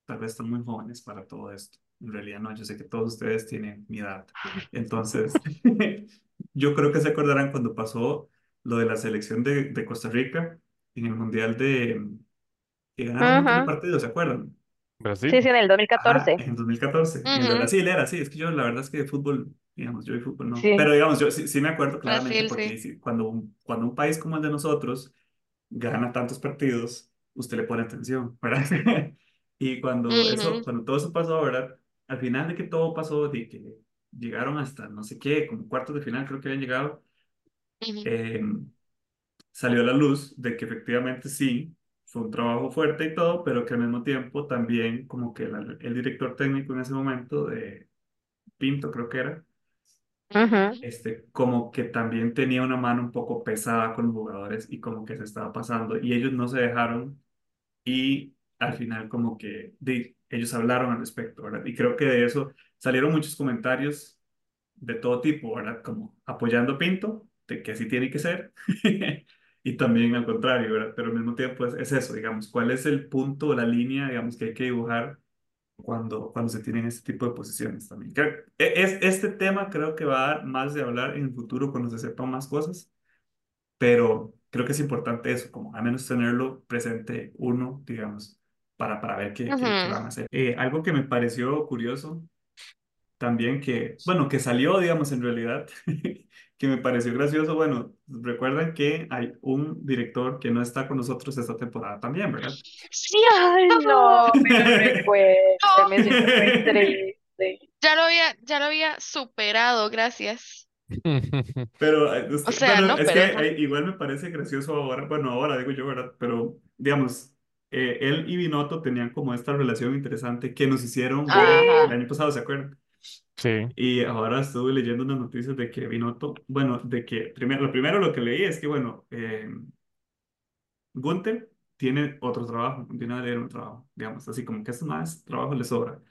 tal vez están muy jóvenes para todo esto. En realidad no, yo sé que todos ustedes tienen mi edad. Entonces, (laughs) yo creo que se acordarán cuando pasó lo de la selección de, de Costa Rica en el Mundial de, que ganaron un montón de partidos, ¿se acuerdan? Sí, Brasil. sí, en el Ajá, 2014. en 2014. En el de Ujú, Brasil era así. Es que yo, la verdad es que de fútbol, digamos, yo de fútbol no. Sí. Pero digamos, yo sí, sí me acuerdo claramente Brasil, porque sí. cuando un, cuando un país como el de nosotros gana tantos partidos, usted le pone atención, ¿verdad? (laughs) Y cuando eso, Ujú, cuando todo eso pasó, ¿verdad? Al final de que todo pasó, de que llegaron hasta no sé qué, como cuartos de final creo que habían llegado, ujú, eh, salió a la luz de que efectivamente sí, fue un trabajo fuerte y todo, pero que al mismo tiempo también como que la- el director técnico en ese momento de Pinto creo que era, Ujú. este, como que también tenía una mano un poco pesada con los jugadores y como que se estaba pasando y ellos no se dejaron y al final como que ellos hablaron al respecto, ¿verdad? Y creo que de eso salieron muchos comentarios de todo tipo, ¿verdad? Como apoyando Pinto, de que así tiene que ser, (laughs) y también al contrario, ¿verdad? Pero al mismo tiempo es, es eso, digamos, ¿cuál es el punto o la línea, digamos, que hay que dibujar cuando, cuando se tienen este tipo de posiciones también? Creo- e- es, este tema creo que va a dar más de hablar en el futuro cuando se sepan más cosas pero creo que es importante eso, como al menos tenerlo presente uno, digamos, para, para ver qué, qué, qué van a hacer. Eh, algo que me pareció curioso también que, bueno, que salió, digamos, en realidad, (laughs) que me pareció gracioso, bueno, recuerdan que hay un director que no está con nosotros esta temporada también, ¿verdad? Ay, no (laughs) me recuerde, No, me siento muy triste. ya lo había, ya lo había superado, gracias. (laughs) Pero, O sea, bueno, no, es que perdón. eh, igual me parece gracioso ahora, bueno, ahora digo yo, ¿verdad? Pero, digamos, eh, él y Binotto tenían como esta relación interesante que nos hicieron el año pasado, ¿se acuerdan? Sí, Y ahora estuve leyendo unas noticias de que Binotto, bueno, de que primero, lo primero lo que leí es que, bueno, eh, Gunther tiene otro trabajo, tiene a leer un trabajo, digamos, así como que es más trabajo le sobra.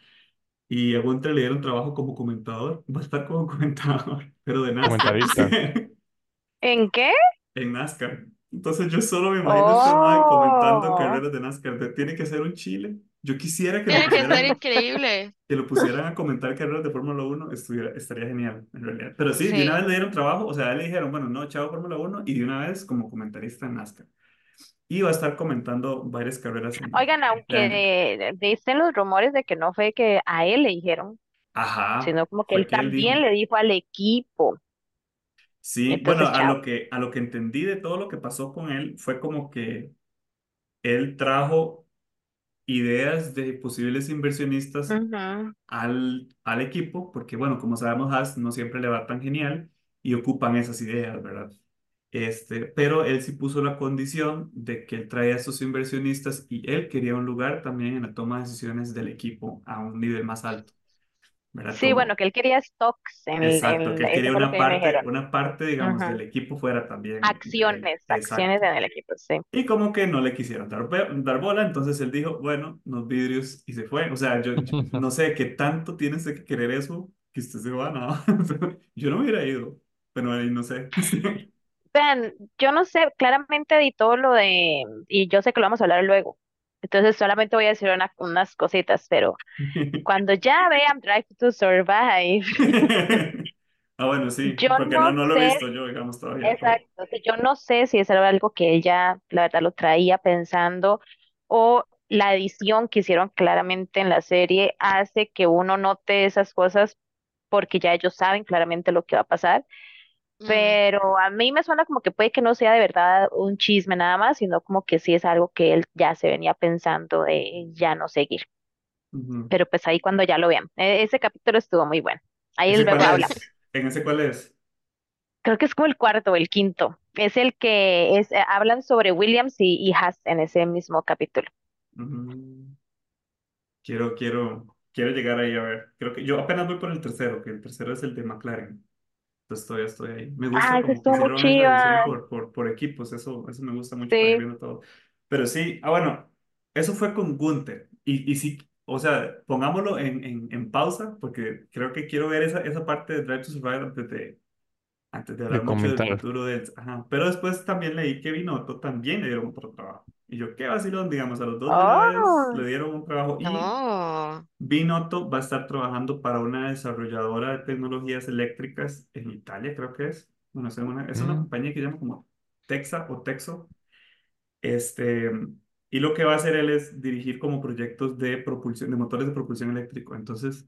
Y a Gunther le dieron trabajo como comentador, (laughs) va a estar como comentador, pero de NASCAR. comentarista. (laughs) ¿En qué? en NASCAR. Entonces yo solo me imagino a este mae comentando Oh, carreras de NASCAR. De- Tiene que ser un Chile. Yo quisiera que Tiene que increíble. que lo pusieran a comentar carreras de Fórmula Uno estuviera, estaría genial, en realidad. Pero sí, de una Sí. vez le dieron trabajo, o sea, le dijeron, bueno, no, chao Fórmula Uno y de una vez como comentarista en NASCAR. Y va a estar comentando varias carreras en oigan, aunque dicen los rumores de que no fue que a él le dijeron, Ajá, sino como que él que él también le dijo al equipo. Sí, bueno, Entonces, a lo que, a lo que entendí de todo lo que pasó con él fue como que él trajo ideas de posibles inversionistas al, al equipo, porque bueno, como sabemos, Haas no siempre le va tan genial y ocupan esas ideas, ¿verdad? Este, pero él sí puso la condición de que él traía a sus inversionistas y él quería un lugar también en la toma de decisiones del equipo a un nivel más alto, ¿verdad? Sí, bueno, que él quería stocks en, exacto, que en, él eso quería una que parte, dijeron. una parte, digamos, Ujú. del equipo fuera también él, Acciones, acciones exacto. en el equipo, sí. Y como que no le quisieron dar, bola, entonces él dijo, bueno, los vidrios y se fue. O sea, yo, yo (laughs) no sé qué tanto tienes de que querer eso que usted se va, no. (laughs) Yo no me hubiera ido, pero ahí no sé. (laughs) Vean, yo no sé, claramente editó lo de, y yo sé que lo vamos a hablar luego. Entonces solamente voy a decir una- unas cositas, pero cuando ya vean Drive to Survive, (laughs) Ah, bueno, sí, yo porque no, no no lo he sé visto yo, digamos, todavía, exacto, yo no sé si es algo que ella, la verdad, lo traía pensando o la edición que hicieron claramente en la serie hace que uno note esas cosas porque ya ellos saben claramente lo que va a pasar. Mm, Pero a mí me suena como que puede que no sea de verdad un chisme nada más, sino como que sí es algo que él ya se venía pensando de ya no seguir. Pero pues ahí cuando ya lo vean. E- ese capítulo estuvo muy bueno. Ahí ¿Ese luego hablamos. es? ¿En ese cuál es? Creo que es como el cuarto o el quinto. Es el que es, eh, hablan sobre Williams y, y Haas en ese mismo capítulo. Quiero, quiero, quiero llegar ahí a ver. Creo que yo apenas voy por el tercero, que el tercero es el de McLaren. Entonces todavía estoy ahí. Me gusta Ah, como que estuvo muy hicieron división chiva. por, por, por equipos, eso, eso me gusta mucho para ir Sí. viendo todo. Pero sí, ah, bueno, eso fue con Gunther. Y, y sí, o sea, pongámoslo en, en, en pausa, porque creo que quiero ver esa, esa parte de Drive to Survive antes de, antes de De hablar mucho del comentar. futuro de él. Ajá. Pero después también leí que Binotto también le dieron otro trabajo. Y yo, qué vacilón, digamos, a los dos de una vez Oh, le dieron un trabajo. Y. Binotto va a estar trabajando para una desarrolladora de tecnologías eléctricas en Italia, creo que es. Bueno, es una, es una Mm, compañía que se llama como Texa o Texo. Este, y lo que va a hacer él es dirigir como proyectos de propulsión, de motores de propulsión eléctrico. Entonces,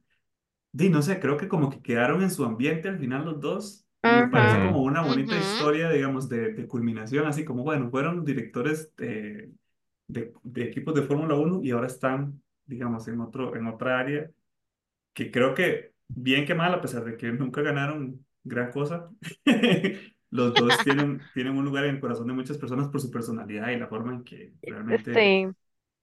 Di, no sé, creo que como que quedaron en su ambiente al final los dos me parece como una bonita historia, digamos, de, de culminación, así como, bueno, fueron directores de, de, de equipos de Fórmula Uno y ahora están, digamos, en otro, en otra área que creo que bien que mal, a pesar de que nunca ganaron gran cosa, (laughs) los dos (laughs) tienen, tienen un lugar en el corazón de muchas personas por su personalidad y la forma en que realmente Sí,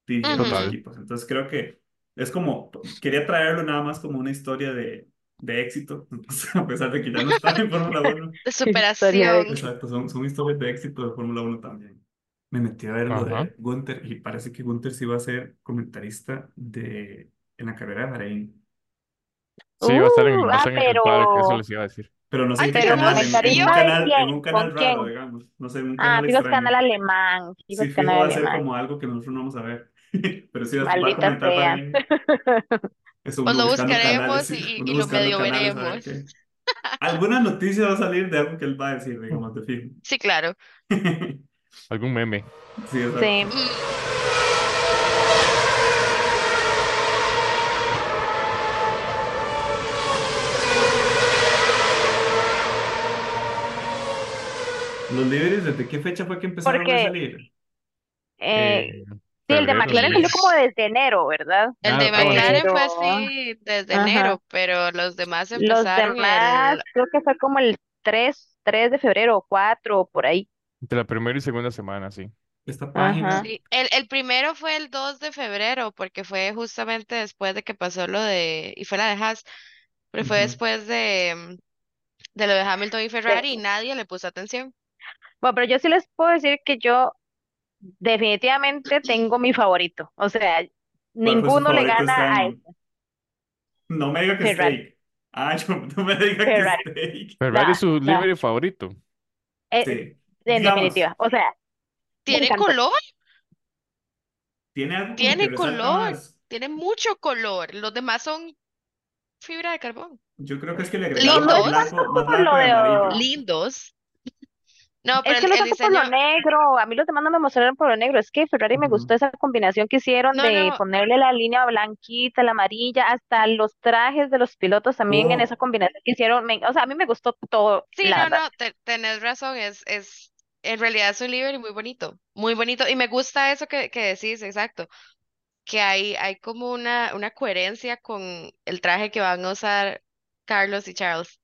dirigieron los equipos. Entonces creo que es como, quería traerlo nada más como una historia de, de éxito, (laughs) a pesar de que ya no estaba en Fórmula Uno. (laughs) De historia de superación. Exacto, son, son historias de éxito de Fórmula Uno también. Me metí a ver lo Ajá. de Gunther y parece que Gunther sí va a ser comentarista de, en la carrera de Bahrein, Sí, va a estar en, Uh, va a ah, estar en el paddock, eso pero, les iba a decir. pero no sé Ay, en qué pero canal, en, en un canal, en quién, un ¿con canal raro, quién? digamos, no sé, en un Ah, canal es canal extraño. alemán, fijo Sí, fijo canal va a ser alemán. como algo que nosotros no vamos a ver, (laughs) pero sí va va a Maldita comentar sea. Bahrein. Eso Pues lo canales, buscaremos y, lo medio veremos. Alguna noticia va a salir de algo que él va a decir, digamos, de fijo. Sí, claro. (laughs) Algún meme. Sí, Sí. Los líderes, ¿desde qué fecha fue que empezaron a salir? eh, Eh, sí, el de McLaren salió como desde enero, ¿verdad? el de Ah, bueno, McLaren fue así desde ajá. enero, pero los demás Los empezaron demás, el... creo que fue como el 3 3 de febrero o 4 por ahí. Entre la primera y segunda semana, sí. Esta página, Sí, el, el primero fue el 2 de febrero, porque fue justamente después de que pasó lo de... Y fue la de Haas, pero fue después de, de lo de Hamilton y De- Ferrari y nadie le puso atención. Bueno, pero yo sí les puedo decir que yo definitivamente tengo mi favorito. O sea, ¿Cuál fue su ninguno le favorito gana este a año? ese. No me diga que Ferrari. Steak. Ah, (laughs) yo, no me diga que Ferrari. Steak. Ferrari es su livery favorito. Eh, Sí. en Digamos, definitiva. O sea, me Tiene encantó. color, tiene algo como que tiene resalta color, más. tiene mucho color. Los demás son fibra de carbón. Yo creo que es que le agregaron más blanco, más blanco y amarillo. de... lindos. No, pero Es el, que no es el tanto por lo diseño, negro, a mí los demás no me mostraron por lo negro, es que Ferrari me gustó esa combinación que hicieron no, de no, ponerle la línea blanquita, la amarilla, hasta los trajes de los pilotos también en esa combinación que hicieron, me- o sea, a mí me gustó todo, sí, la no, verdad. no, te- tenés razón, es, es, en realidad es un livery muy bonito, muy bonito, y me gusta eso que, que decís, exacto, que hay, hay como una, una coherencia con el traje que van a usar Carlos y Charles.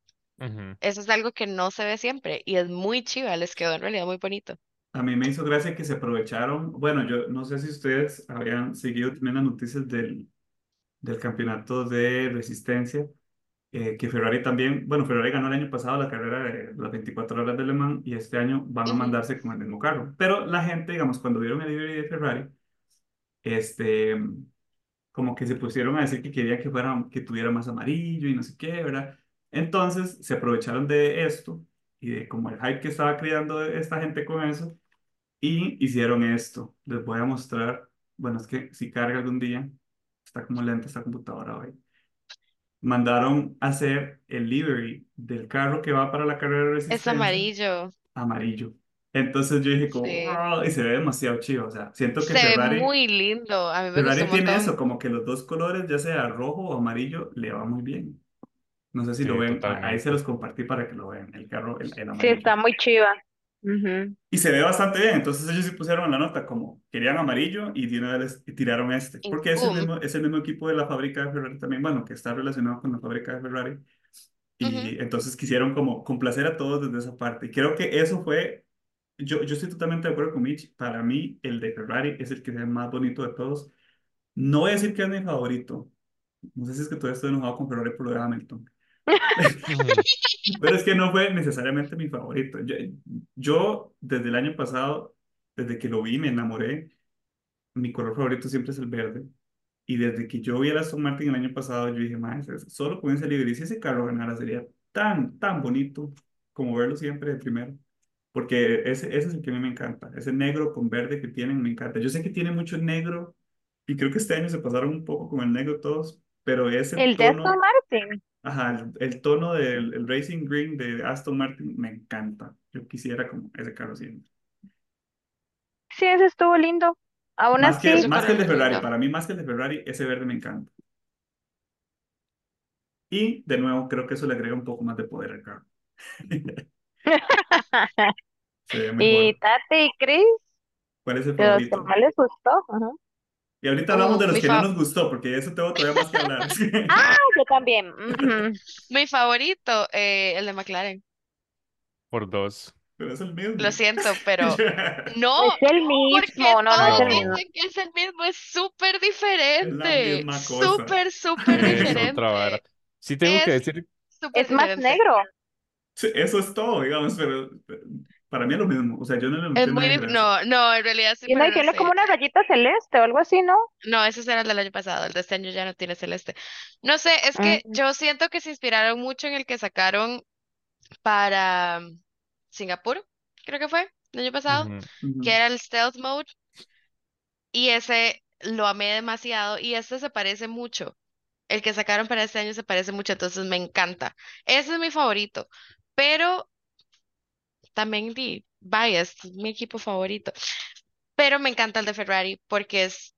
Eso es algo que no se ve siempre, y es muy chiva, les quedó en realidad muy bonito. a mí me hizo gracia que se aprovecharon. Bueno, yo no sé si ustedes habían seguido también las noticias del, del campeonato de resistencia, eh, que Ferrari también, bueno, Ferrari ganó el año pasado la carrera de las 24 horas de Le Mans y este año van a mandarse con el mismo carro. Pero la gente, digamos, cuando vieron el livery de Ferrari, este, como que se pusieron a decir que querían que fuera, que tuviera más amarillo y no sé qué, ¿verdad? Entonces se aprovecharon de esto y de como el hype que estaba creando esta gente con eso y hicieron esto. Les voy a mostrar, bueno, es que si carga algún día, está como lenta esta computadora hoy. Mandaron a hacer el livery del carro que va para la carrera de Es resistencia amarillo, amarillo. Entonces yo dije como, sí. wow, y se ve demasiado chido. O sea, siento que Se ve Ferrari muy lindo, a mí me Ferrari tiene eso, montón. como que los dos colores, ya sea rojo o amarillo, le va muy bien. No sé si lo Sí, ven, a- ahí se totalmente. los compartí para que lo vean, el carro, el, el Sí, está muy chiva. Ujú. Y se ve bastante bien, entonces ellos sí pusieron la nota como querían amarillo y, de una vez y tiraron este, porque es el mismo, es el mismo equipo de la fábrica de Ferrari también, bueno, que está relacionado con la fábrica de Ferrari. Y entonces quisieron como complacer a todos desde esa parte. Y creo que eso fue, yo, yo estoy totalmente de acuerdo con Mitch, para mí el de Ferrari es el que es el más bonito de todos. No voy a decir que es mi favorito, No sé si es que todavía estoy enojado con Ferrari por lo de Hamilton. (laughs) Pero es que no fue necesariamente mi favorito. Yo, yo, desde el año pasado, desde que lo vi, me enamoré. Mi color favorito siempre es el verde. Y desde que yo vi a Aston Martin el año pasado, yo dije, más, solo con ese libro, y si ese carro ganara, sería tan, tan bonito como verlo siempre de primero. Porque ese, ese es el que a mí me encanta. Ese negro con verde que tienen me encanta. Yo sé que tiene mucho negro, y creo que este año se pasaron un poco con el negro todos, pero ese El de Aston tono Martin. Ajá, el, el tono del el Racing Green de Aston Martin me encanta. Yo quisiera como ese carro siempre. Sí, ese estuvo lindo. Aún Más que, así, más que el de Ferrari, para mí más que el de Ferrari, ese verde me encanta. Y de nuevo, creo que eso le agrega un poco más de poder al carro. (laughs) Se ve y. Tate y Chris, ¿Cuál es el de los que favorito? más les gustó. Ajá. Y ahorita hablamos Uh, de los que no nos gustó, porque de eso tengo todavía más que hablar. (laughs) (laughs) Ah, yo también. mi favorito, eh, el de McLaren. Por dos. Pero es el Lo mismo. siento, pero (laughs) no, Es el porque mismo, no, no es todos el No, mismo. dicen que es el mismo, es súper Es la diferente, misma cosa. súper, súper es diferente, Sí tengo que es decir, Es más diferente. negro. Sí, Eso es todo, digamos, pero pero para mí es lo mismo. O sea, yo no le Es muy, no, no, en realidad sí, Y no, y no tiene como sé. una rayita celeste o algo así, ¿no? No, ese era el del año pasado, el de este año ya no tiene celeste. No sé, es que Mm, yo siento que se inspiraron mucho en el que sacaron para mm, Singapur, creo que fue, el año pasado, ujú, que Ujú. era el Stealth Mode, y ese lo amé demasiado, y este se parece mucho. El que sacaron para este año se parece mucho, entonces me encanta. Ese es mi favorito, pero también di bias, es mi equipo favorito. Pero me encanta el de Ferrari porque es,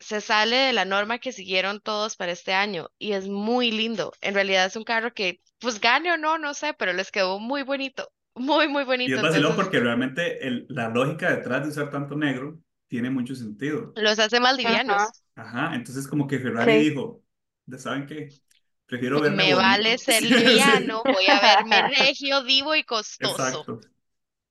se sale de la norma que siguieron todos para este año y es muy lindo. En realidad es un carro que, pues gane o no, no sé, pero les quedó muy bonito, muy, muy Y es bonito. vacilón Entonces porque realmente el- la lógica detrás de usar tanto negro tiene mucho sentido. los hace más Ajá, livianos. Ajá, entonces como que Ferrari sí. dijo, ¿ya saben qué? Prefiero verme Me vale bonito. ser (laughs) Sí, sí. liviano, voy a verme (laughs) regio, divo y costoso. Exacto,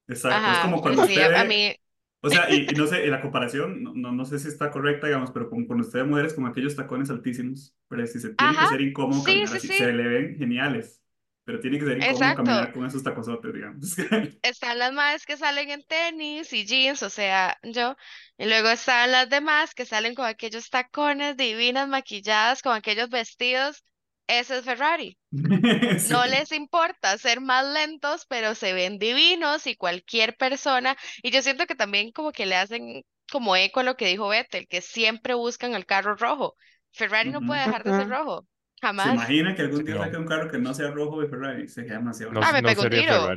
exacto. Es Ajá, como cuando sí, usted a, mí, o sea, y, y no sé, (laughs) y la comparación, no, no, sé si está correcta, digamos, pero como cuando usted mujeres con aquellos tacones altísimos, pero si se tiene que ser incómodo sí, caminar sí, así, sí, se le ven geniales, pero tiene que ser incómodo exacto. caminar con esos tacosotes, digamos. (laughs) Están las más que salen en tenis y jeans, o sea, yo. Y luego están las demás que salen con aquellos tacones divinas, maquilladas, con aquellos vestidos. Ese es Ferrari. (laughs) No Sí. les importa ser más lentos, pero se ven divinos y cualquier persona. Y yo siento que también como que le hacen como eco a lo que dijo Vettel, que siempre buscan el carro rojo. Ferrari no puede dejar de ser rojo. ¿Se Jamás. imagina que sí, algún día no, saque un carro que no sea rojo de Ferrari? Sería demasiado no, Ah, me no pegó un tiro.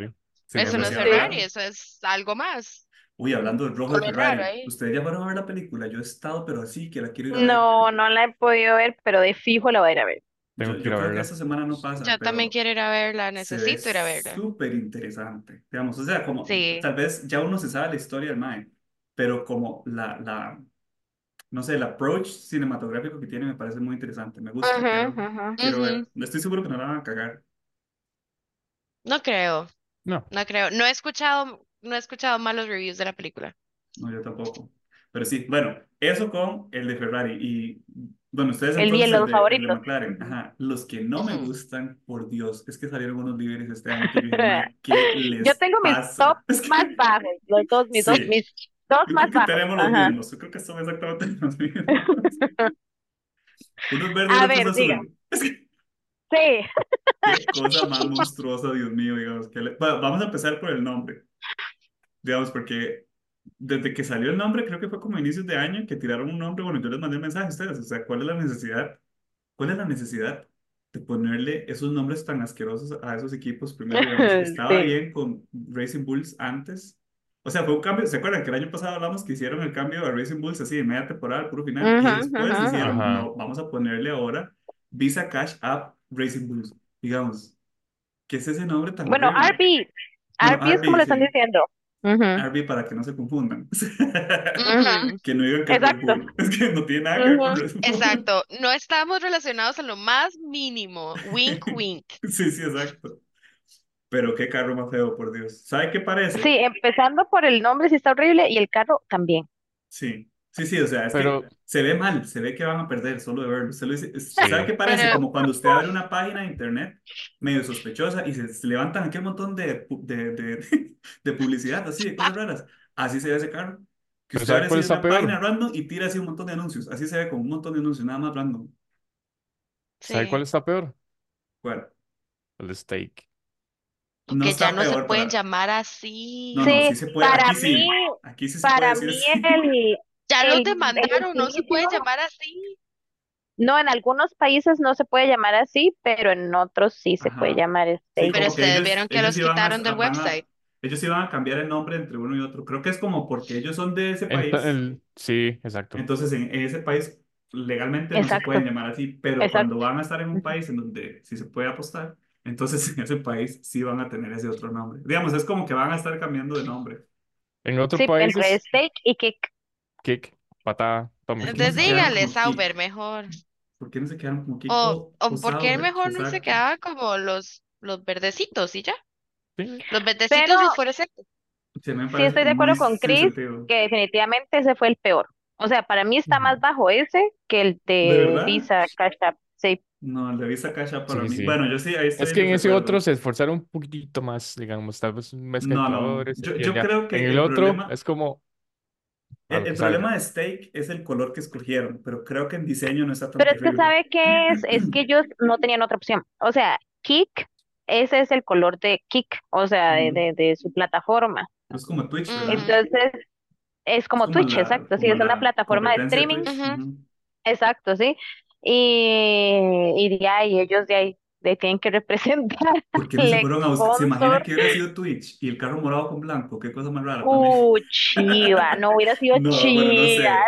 Eso no es Sí. Ferrari, raro. eso es algo más. Uy, hablando del rojo de Ferrari, ustedes ya fueron a ver la película. Yo he estado, pero así, que la quiero ir a ver. No, no la he podido ver, pero de fijo la voy a ir a ver. Yo, Tengo que ir yo a creo que verla. esta semana no pasa, Yo también quiero ir a verla, necesito ir a verla. súper interesante. Digamos, o sea, como Sí. tal vez ya uno se sabe la historia del Mae, pero como la, la, no sé, el approach cinematográfico que tiene me parece muy interesante. Me gusta, Ujú, quiero, Ujú. ver. Estoy seguro que no la van a cagar. No creo, No, no creo. No he escuchado, no he escuchado malos reviews de la película. No, yo tampoco. Pero sí, bueno, eso con el de Ferrari. Y bueno, ustedes El entonces los de, el de favoritos. McLaren. Ajá. Los que no me gustan, por Dios, es que salieron unos líderes este año que yo dije, "Mae, (laughs) ¿qué Yo les tengo mis top pasa? (laughs) Es más que bajos, los dos, mis dos, sí, mis dos yo más creo que bajos. tenemos los Ajá. mismos. Yo creo que son exactamente (laughs) los mismos. Uno es verde y el A es ver, diga. Es que Sí. qué cosa más monstruosa, Dios mío, digamos. Que le- Va- Vamos a empezar por el nombre, digamos, porque desde que salió el nombre, creo que fue como a inicios de año que tiraron un nombre. Bueno, yo les mandé un mensaje a ustedes. O sea, ¿cuál es la necesidad? ¿Cuál es la necesidad de ponerle esos nombres tan asquerosos a esos equipos? Primero, digamos, (laughs) estaba Sí. bien con Racing Bulls antes. O sea, fue un cambio. ¿Se acuerdan que el año pasado hablamos que hicieron el cambio a Racing Bulls así de media temporada, puro final? Y Ujú, después ujú, dijeron, ujú. ajá. no, vamos a ponerle ahora Visa Cash App Racing Bulls. Digamos, ¿qué es ese nombre tan Bueno? RB. Bueno, RB es como RB, le están sí. Ujú, RB para que no se confundan. (laughs) Que no digan que Exacto. (laughs) Es que no tiene nada que ver con Ujú. Red Bull. Exacto. No estamos relacionados en lo más mínimo. Wink, (laughs) wink. Sí, sí, exacto. Pero qué carro más feo, por Dios. ¿Sabe qué Sí, parece? empezando por el nombre, sí está horrible, y el carro también. Sí. Sí, sí, o sea, es que Pero se ve mal, se ve que van a perder solo de verlo. Usted lo dice, es- ¿sabe sí, qué parece? Pero, Como cuando usted abre una página de internet medio sospechosa y se, se levantan aquel montón de, de, de, (laughs) de publicidad, así, de cosas raras. Así se ve ese carro. Que usted ¿sabe abre cuál así una página peor? random y tira así un montón de anuncios. Así se ve como un montón de anuncios, nada más random. ¿Sabe cuál sí, está peor? Bueno, El steak. no que ya no se pueden para... llamar No, no, Sí, sí así. se puede, para aquí mí, sí, aquí sí se puede para decir mí así. el, Ya los el, el demandaron, no se pueden llamar así. no, en algunos países no se puede llamar así, pero en otros sí se puede Ajá. llamar Sí, steak. Pero como que ustedes ellos, vieron que ellos los iban a, quitaron del website. a, ellos iban a cambiar el nombre entre uno y otro. Creo que es como porque ellos son de ese país, el- sí, exacto. entonces en, en ese país legalmente no se pueden Exacto, llamar así, pero cuando exacto. van a estar en un país en donde sí se puede apostar, entonces (laughs) en ese país sí van a tener ese otro nombre. Digamos, es como que van a estar cambiando de nombre. En otros Sí, entre países, steak y kick. Kick, patada, ¿Por tummy. qué no Entonces se quedaron dígale como Sauber Kick? mejor. ¿Por qué no se quedaron como Kick O, o, o o ¿por qué Sauber? mejor no se Exacto. quedaba como los, los verdecitos y ya? Sí, Los Pero verdecitos fosforescentes. Sí, estoy de acuerdo con Chris sentido. que definitivamente ese fue el peor. O sea, para mí está más bajo ese que el ¿De de verdad? Visa Cash App. Sí, No, el de Visa Cash App para Sí, mí. sí. Bueno, yo sí, ahí estoy Es en que en ese otro desacuerdo. se esforzaron un poquitito más, digamos, tal vez un No, no. mezcladores Yo, yo creo En que el el otro problema, es como el, lo el problema de Steak es el color que escogieron, pero creo que en diseño no está tan pero es que. ¿sabe qué es? Es que (clears throat) ellos no tenían otra opción. O sea, Kick, ese es el color de Kick, o sea, de, de, de su plataforma. Es como Twitch, ¿verdad? Ujú, Entonces, es como como Twitch, la, exacto, sí, es una la plataforma de streaming, Twitch. exacto, sí. Y, y de ahí ellos de ahí de tienen que representar ¿Por qué no se fueron a buscar? ¿Se imagina sponsor. que hubiera sido Twitch y el carro morado con blanco? Qué cosa más rara. Uh, chiva, (laughs) no hubiera sido No, bueno, no chiva.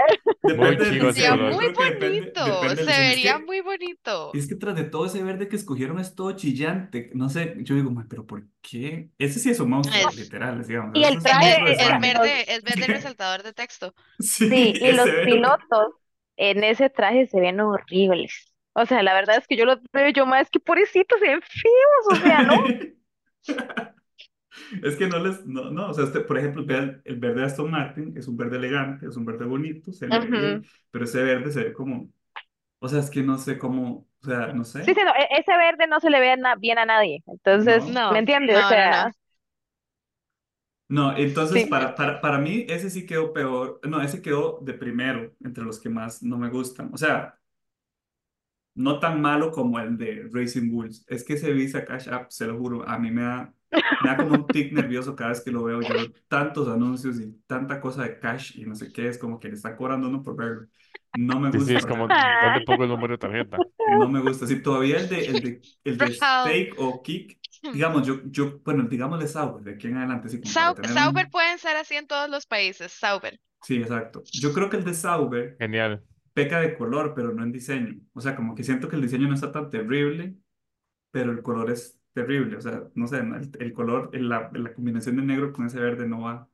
sé. Muy Sería depende, bonito, depende se vería muy bonito. Es que tras de todo ese verde que escogieron es todo chillante. No sé, yo digo, "Ma, pero ¿por qué? Ese sí es un monstruo, Es, literal, digamos. Y el traje, Sony. los, verde, (laughs) es verde resaltador de texto. Sí, sí, y los verde. pilotos en ese traje se ven horribles. O sea, la verdad es que yo los veo yo más que pobrecitos, ven feos, o sea, ¿no? (laughs) Es que no les, no, no, o sea, este, por ejemplo, vean, el verde de Aston Martin es un verde elegante, es un verde bonito, se le ve bien, pero ese verde se ve como, o sea, es que no sé cómo, o sea, no Sí, sé, sí, no, e- ese verde no se le ve na- bien a nadie. Entonces, no. ¿me No, entiendes? O no, no, no. sea, No, entonces sí. para, para, para mí ese sí quedó peor, no, ese quedó de primero entre los que más no me gustan. O sea, no tan malo como el de Racing Bulls. Es que ese Visa Cash App, se lo juro, a mí me da, me da como un tic (laughs) nervioso cada vez que lo veo. Yo veo tantos anuncios y tanta cosa de cash y no sé qué, es como que le está cobrando uno por verlo. No me Sí, sí, es gusta, como, ¿dónde pongo el número de tarjeta? no me gusta. Si todavía el de, el de, el de. Steak o Kick, digamos, yo, yo, bueno, digámosle Sauber, de aquí en adelante, sí, como para Sau- tener Sauber un... pueden ser así en todos los países, Sauber. Sí, exacto. Yo creo que el de Sauber Genial. Peca de color, pero no en diseño. O sea, como que siento que el diseño no está tan terrible, pero el color es terrible. O sea, no sé, el, el color, el- la, la combinación de negro con ese verde no va.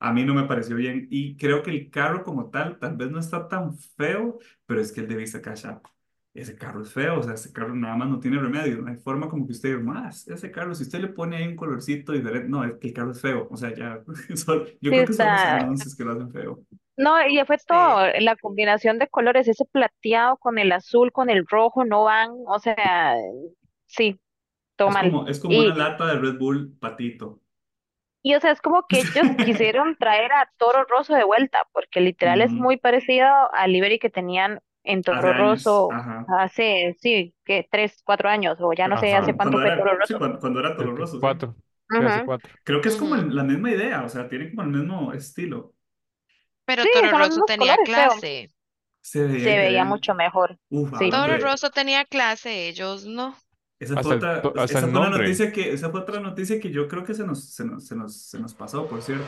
A mí no me pareció bien. Y creo que el carro como tal, tal vez no está tan feo, pero es que el de Vista Cash App, ese carro es feo. O sea, ese carro nada más no tiene remedio. No hay forma como que usted, más, ese carro, si usted le pone ahí un colorcito diferente, no, es que el carro es feo. O sea, ya, (laughs) yo creo que son los anuncios que lo hacen feo. No, y fue Sí. todo, la combinación de colores, ese plateado con el azul, con el rojo, no van, o sea, sí, todo Es mal. como, es como una Y, lata de Red Bull patito. y o sea, es como que ellos (laughs) quisieron traer a Toro Rosso de vuelta, porque literal es Ujú. muy parecido al livery que tenían en Hace Toro años, Rosso ajá. hace, sí, que tres, cuatro años, o ya no sé hace Ajá. cuánto Cuando fue Toro era, sí, Rosso. cuando, cuando era Creo que Toro Rosso, sí. cuatro. Sí, hace Ujú. cuatro. Creo que es como el- la misma idea, o sea, tiene como el mismo estilo. Pero Sí, Toro Rosso tenía colores, clase. Se veía se veía mucho mejor. Uf, Sí. Toro. Rosso tenía clase, ellos no. Esa fue Hasta el, otra, hasta esa el fue una nombre. noticia que, esa fue otra noticia que yo creo que se nos, se nos, se nos, se nos pasó, por cierto.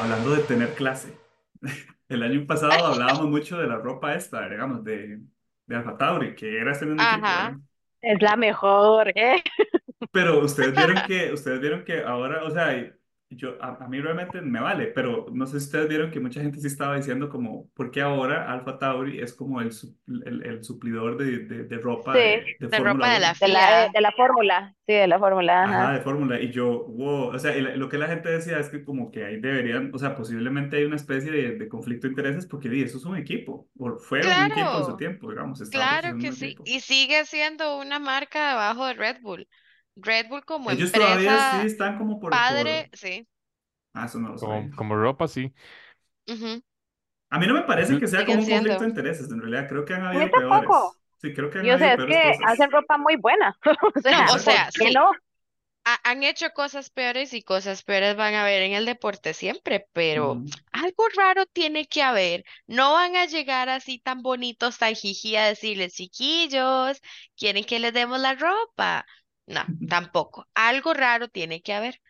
Hablando de tener clase. (laughs) El año pasado hablábamos mucho de la ropa esta, digamos, de, de Alfa Tauri, que era este mismo Ajá. Es la mejor, ¿eh? Pero ustedes vieron (laughs) que, ustedes vieron que ahora, o sea, yo, a, a mí realmente me vale, pero no sé si ustedes vieron que mucha gente sí estaba diciendo como, ¿por qué ahora Alfa Tauri es como el, el, el suplidor de, de, de ropa Sí, de, de De ropa de la la, FIA. de la fórmula, sí, de la fórmula, Ajá, ajá. de fórmula. Y yo, wow, o sea, y la- lo que la gente decía es que como que ahí deberían, o sea, posiblemente hay una especie de, de conflicto de intereses porque di, eso es un equipo, o fue un equipo en su Claro, tiempo, digamos, claro que sí. equipo. Y sigue siendo una marca debajo de Red Bull. Red Bull como Ellos todavía sí empresa están como por, por, padre, sí. ah, eso no lo Como, sabía. como ropa, sí. A mí no me parece que sea como un conflicto siendo. de intereses, en realidad creo que han habido tampoco. peores. Sí, creo que han Yo sé, es que hacen ropa muy buena. (laughs) O No, sea, o ¿por sea, qué sí. no? ha- han hecho cosas peores y cosas peores van a haber en el deporte siempre, pero algo raro tiene que haber. No van a llegar así tan bonitos, tan jiji a decirles, chiquillos, ¿quieren que les demos la ropa? No, tampoco. Algo raro tiene que haber.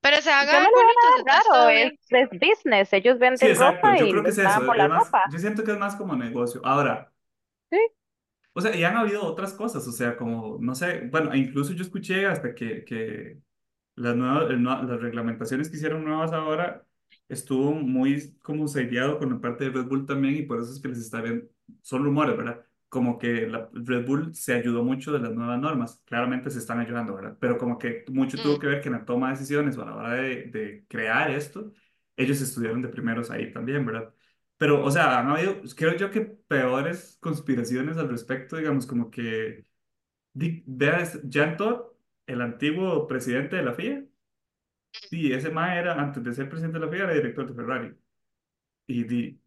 Pero se van a Yo no ver le veo bonitos, nada entonces raro, es, es business. Ellos Sí, venden exacto, ropa yo y creo que es eso, por es la más, ropa. yo siento que es más como negocio. Ahora, Sí. o sea, y han habido otras cosas, o sea, como, no sé, bueno, incluso yo escuché hasta que, que Las nuevas, el las reglamentaciones que hicieron nuevas ahora estuvo muy como sellado con la parte de Red Bull también y por eso es que les está bien, son rumores, ¿verdad? Como que la Red Bull se ayudó mucho de las nuevas normas, claramente se están ayudando, ¿verdad? Pero como que mucho tuvo Mm, que ver que en la toma de decisiones o a la hora de, de crear esto, ellos estuvieron de primeros ahí también, ¿verdad? Pero, o sea, han habido, creo yo que peores conspiraciones al respecto, digamos, como que, veas, Jean Todt, el antiguo presidente de la FIA, Sí, ese mae era, antes de ser presidente de la FIA, era director de Ferrari. Y di,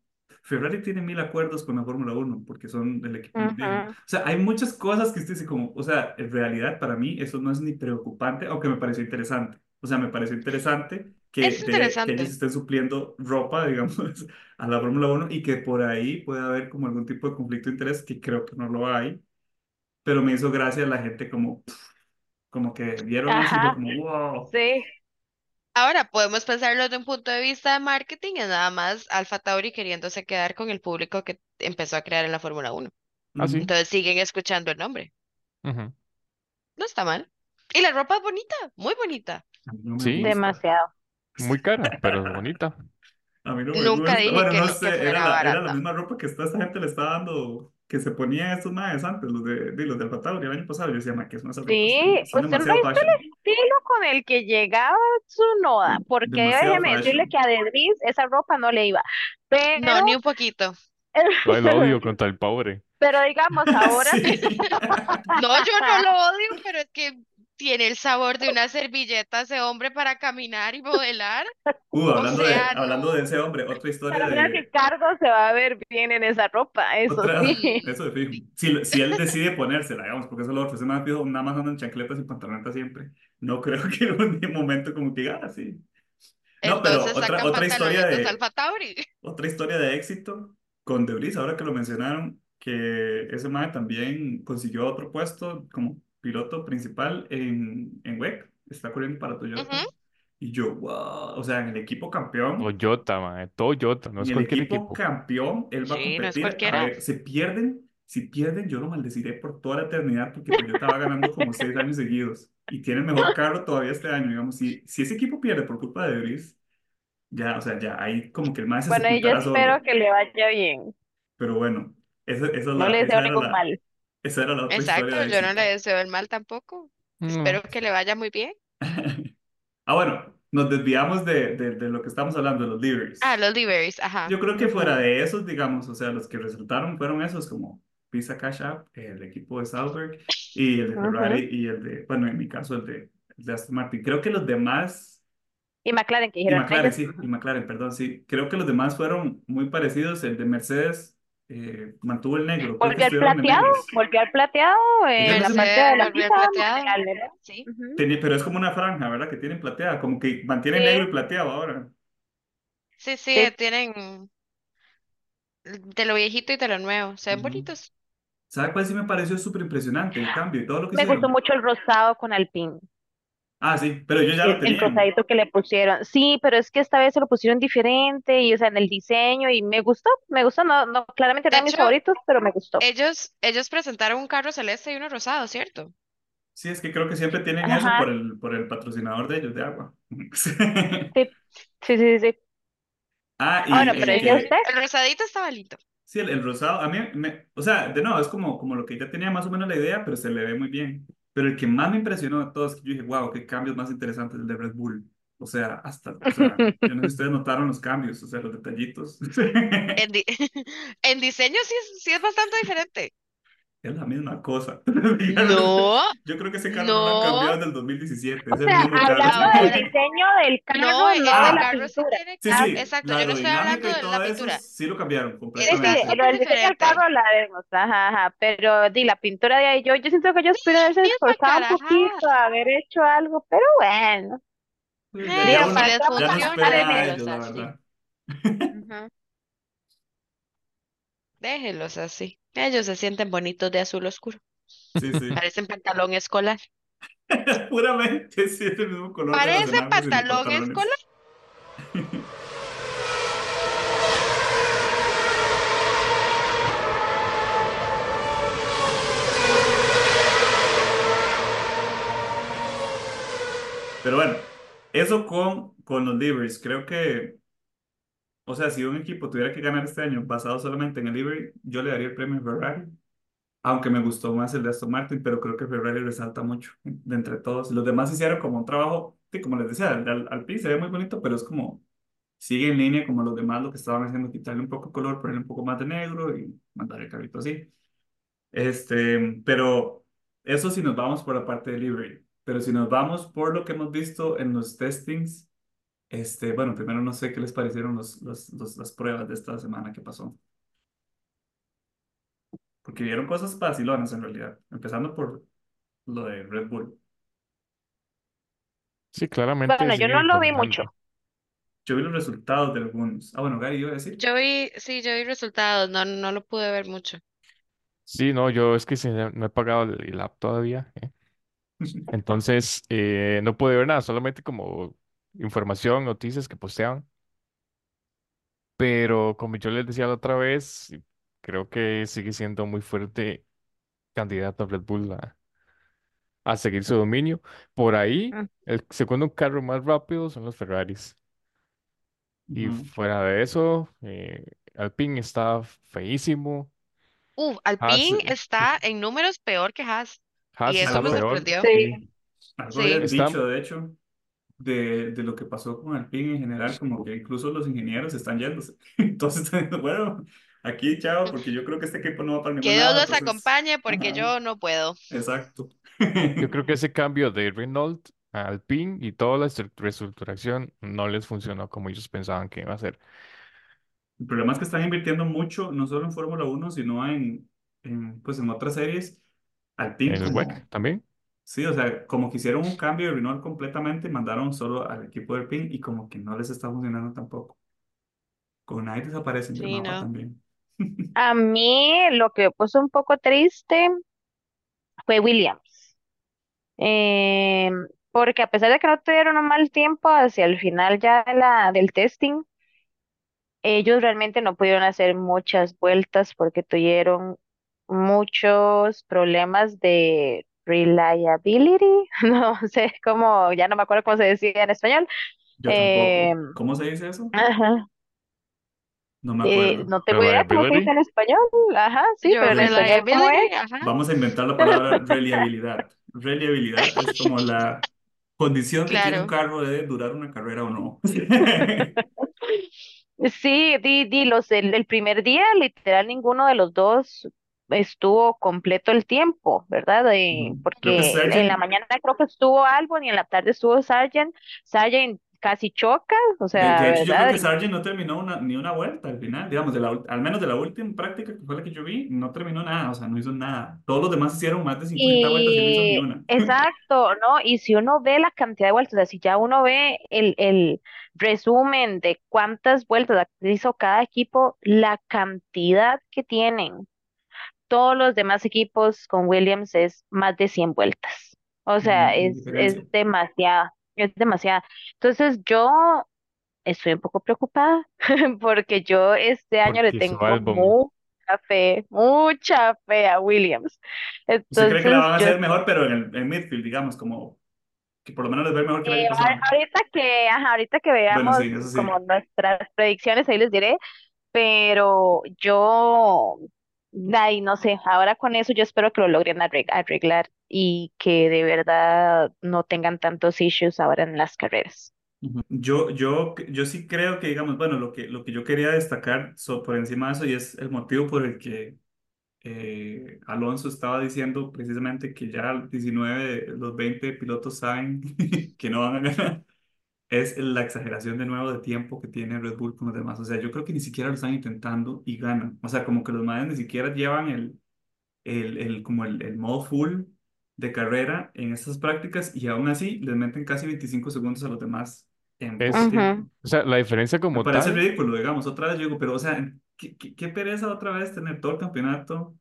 Ferrari tiene mil acuerdos con la Fórmula Uno porque son el equipo más viejo. O sea, hay muchas cosas que usted dice como, o sea, en realidad para mí eso no es ni preocupante, aunque me pareció interesante. O sea, me pareció interesante que, Es de, que ellos interesante. estén supliendo ropa, (laughs) digamos, a la Fórmula Uno y que por ahí puede haber como algún tipo de conflicto de interés, que creo que no lo hay, pero me hizo gracia la gente como, como que vieron Ajá, como, wow. sí. Ahora podemos pensarlo desde un punto de vista de marketing, es nada más Alfa Tauri queriéndose quedar con el público que empezó a crear en la Fórmula Uno. ah, sí. Ujú. Entonces siguen escuchando el nombre. No está mal. Y la ropa es bonita, muy bonita. No Sí, gusta. Demasiado. muy cara, pero bonita. A mí no me Nunca gusta. dije Bueno, que, no era era la misma ropa que esta, esta gente le estaba dando, que se ponían estos maes antes, los de, de los del Tauri el año pasado. Yo decía, ma, ¿qué son esas ropas? Sí, Son, usted no ha demasiado visto fashion. el estilo con el que llegaba Tsunoda, porque Demasiado déjeme decirle que a De Vries esa ropa no le iba. No, ni un poquito. (laughs) Lo odio contra el pobre. pero digamos, ahora. (laughs) Sí. No, yo no lo odio, pero es que tiene el sabor de una servilleta ese hombre para caminar y modelar. Uh, O hablando de, sea, hablando de no. ese hombre, otra historia Pero creo que de, Cardo se va a ver bien en esa ropa, eso otra, sí. (laughs) Eso de fijo. Si, si él decide ponérsela, digamos, porque eso es lo otro, ese más fijo, nada más anda en chancletas y pantalonetas siempre. No creo que en un (laughs) momento como que, diga, ah, sí. No, pero Entonces otra, sacan otra historia de, Alfa Tauri. Otra historia de éxito con Debris, ahora que lo mencionaron, que ese mae también consiguió otro puesto como piloto principal en, en WEC, está corriendo para Toyota. Ujú. Y yo, wow, o sea, en el equipo campeón, Toyota, man. Toyota, no en es el cualquier equipo equipo. campeón, él va a Sí, no es competir. A cualquiera. ver, se pierden, si pierden, yo lo maldeciré por toda la eternidad porque Toyota va ganando como (laughs) seis años seguidos y tiene el mejor carro todavía este año, digamos. Si, si ese equipo pierde por culpa de Debris, ya, o sea, ya ahí como que el se Bueno, y yo espero solo. que le vaya bien. Pero bueno, esa, esa, es No la, le esa deseo ningún la, mal. Esa era la otra historia Exacto, de yo no le deseo el mal tampoco. Mm, Espero que le vaya muy bien. (laughs) Ah, bueno, nos desviamos de, de, de lo que estamos hablando, de los Ah, líderes. los Liberis, ajá. Yo creo que fuera de esos, digamos, o sea, los que resultaron fueron esos como Pisa Cash App, el equipo de Sauber y el de. Ferrari y el de, bueno, en mi caso, el de, el de Aston Martin. Creo que los demás, Y McLaren, que y dijeron McLaren, ellos. sí, y McLaren, perdón, sí, creo que los demás fueron muy parecidos. El de Mercedes eh, mantuvo el negro, Volvió al plateado, volvió al plateado no la parte de la. Tenía- pero es como una franja, ¿verdad? Que tiene plateada, como que mantiene negro y plateado ahora. Sí, sí, sí. eh, tienen de lo viejito y de lo nuevo. Se ven bonitos. ¿Sabe cuál sí me pareció súper impresionante? El cambio y todo lo que Me gustó mucho el rosado con Alpine. Ah, sí, pero ellos ya lo El, el tenían. rosadito que le pusieron. Sí, pero es que esta vez se lo pusieron diferente y, o sea, en el diseño y me gustó, me gustó. No, no, claramente De eran mis hecho, favoritos, pero me gustó. ellos, ellos presentaron un carro celeste y uno rosado, ¿cierto? Sí, es que creo que siempre tienen eso por Ajá, el, por el patrocinador de ellos de agua. sí, (laughs) sí, sí, sí. Ah, Ah, Bueno, y pero el decía El, usted. que, el rosadito estaba lindo. sí, el, el rosado, a mí me, o sea, de nuevo, es como, como lo que ya tenía más o menos la idea, pero se le ve muy bien. Pero el que más me impresionó de todos, que yo dije, wow, qué cambios más interesantes el de Red Bull. O sea, hasta, o sea, ustedes notaron los cambios, o sea, los detallitos. En, di- (laughs) en diseño sí sí es bastante diferente. Es la misma cosa. (laughs) No, Yo creo que ese carro no lo han no. cambiado desde el 2017, O es el sea, mismo carro. hablando del diseño del no, carro, e- no de ese la Ah, carro sí pintura. tiene sí, Ah, sí, Exacto, la yo no estoy hablando de la todo eso pintura. sí lo cambiaron Sí, sí, completamente. lo bastante del diseño del carro hablaremos, ajá, ajá, pero di la pintura de ahí, yo, yo siento que ellos pudieron haberse esforzado un poquito, haber hecho algo, pero bueno, Pues ya, ya Eh, si uno, ¿para les qué vamos ya a no en a ellos, la verdad. Déjelos así. Ellos se sienten bonitos de azul oscuro. Sí, sí. Parecen pantalón escolar. (laughs) Puramente sí es el mismo color Parece pantalón escolar. Pero bueno, eso con, con los liveries. Creo que, o sea, si un equipo tuviera que ganar este año basado solamente en el livery, yo le daría el premio a Ferrari. Aunque me gustó más el de Aston Martin, pero creo que Ferrari resalta mucho de entre todos. Los demás hicieron como un trabajo, sí, como les decía, el al, Alpine se ve muy bonito, pero es como, sigue en línea como los demás lo que estaban haciendo, quitarle un poco de color, ponerle un poco más de negro y mandar el carrito así. Este, pero eso si nos vamos por la parte de livery. Pero si nos vamos por lo que hemos visto en los testings, este, bueno, primero no sé qué les parecieron los, los, los- las pruebas de esta semana que pasó. Porque vieron cosas vacilonas en realidad, empezando por lo de Red Bull. Sí, claramente Bueno, yo no sigue lo vi mucho. dominando. Yo vi los resultados de algunos. Ah, bueno, Gary iba a decir. Yo vi, sí, yo vi resultados. No, no lo pude ver mucho. Sí, no, yo es que sí, no no he pagado el, el app todavía. ¿eh? (laughs) Entonces, eh, no pude ver nada, solamente como información, noticias que posteaban. Pero como yo les decía la otra vez, creo que sigue siendo muy fuerte candidato a Red Bull a, a seguir su dominio. Por ahí, Mm, el segundo carro más rápido son los Ferraris. Y Ujú. fuera de eso, eh, Alpine está feísimo. Uf, Haas, Alpine eh, está en números peor que Haas. Y Haas eso está me peor. sorprendió. Sí, Sí, algo Sí. está, dicho, de hecho, de, de lo que pasó con Alpine en general, como que incluso los ingenieros están yéndose. (laughs) Entonces, están diciendo, bueno, aquí chao, porque yo creo que este equipo no va para ningún Que Dios lado, los entonces, acompañe porque ajá, yo no puedo. exacto. yo creo (laughs) que ese cambio de Renault a Alpine y toda la estru- reestructuración no les funcionó como ellos pensaban que iba a ser. El problema es que están invirtiendo mucho, no solo en Fórmula Uno sino en, en, pues en otras series. Alpine En el WEC también. Sí, o sea, como que hicieron un cambio de Renault completamente, mandaron solo al equipo de Alpine y como que no les está funcionando tampoco. Con ahí desaparecen del Sí, mapa no. también. A mí lo que me puso un poco triste fue Williams, Eh, porque a pesar de que no tuvieron un mal tiempo hacia el final ya de la, del testing, ellos realmente no pudieron hacer muchas vueltas porque tuvieron muchos problemas de reliability, (laughs) no sé cómo, ya no me acuerdo cómo se decía en español. Yo Eh, tampoco. ¿Cómo se dice eso? ajá, No me eh, acuerdo. no tengo idea cómo se dice Reliability. en español, ajá, sí, Yo, pero en español, ¿cómo es? reliability, ajá. Vamos a inventar la palabra reliabilidad. Reliabilidad es como la condición que tiene un Claro. carro de durar una carrera o no. (laughs) Sí, di, di, los, el, el primer día, literal, ninguno de los dos estuvo completo el tiempo, ¿verdad? Eh, Ujú. Creo que porque en la Sargent, mañana creo que estuvo Albon y en la tarde estuvo Sargent. Sargent casi choca, o de, sea, de hecho yo creo que Y, Sargent no terminó una, ni una vuelta al final, digamos, de la, al menos de la última práctica que fue la que yo vi, no terminó nada, o sea, no hizo nada. Todos los demás hicieron más de 50 vueltas y no hizo ni y una. exacto, ¿no? Y si uno ve la cantidad de vueltas, o sea, si ya uno ve el, el resumen de cuántas vueltas hizo cada equipo, la cantidad que tienen. Todos los demás equipos con Williams es más de 100 vueltas. O sea, en es, es demasiada, es demasiada. Entonces yo estoy un poco preocupada (laughs) porque yo este año le Porque su tengo mucha fe, mucha fe a Williams. ¿Usted cree que la Entonces, van a yo hacer mejor, pero en el en midfield, digamos, como que por lo menos les ve mejor que Eh, año a- pasado? ahorita que, ajá, ahorita que Bueno, veamos sí, eso como sí. nuestras predicciones, ahí les diré, pero yo, ay, no sé, ahora con eso yo espero que lo logren arreg- arreglar y que de verdad no tengan tantos issues ahora en las carreras. Yo, yo, yo sí creo que, digamos, bueno, lo que, lo que yo quería destacar so- por encima de eso y es el motivo por el que eh, Alonso estaba diciendo precisamente que ya 19 de los 20 pilotos saben (laughs) que no van a ganar, es la exageración de nuevo de tiempo que tiene Red Bull con los demás. O sea, yo creo que ni siquiera lo están intentando y ganan. O sea, como que los madres ni siquiera llevan el, el, el, como el, el modo full de carrera en estas prácticas y aún así les meten casi 25 segundos a los demás en Es, tiempo. O sea, la diferencia Me como parece tal, ridículo, digamos, otra vez yo digo, pero o sea, qué, qué, qué pereza otra vez tener todo el campeonato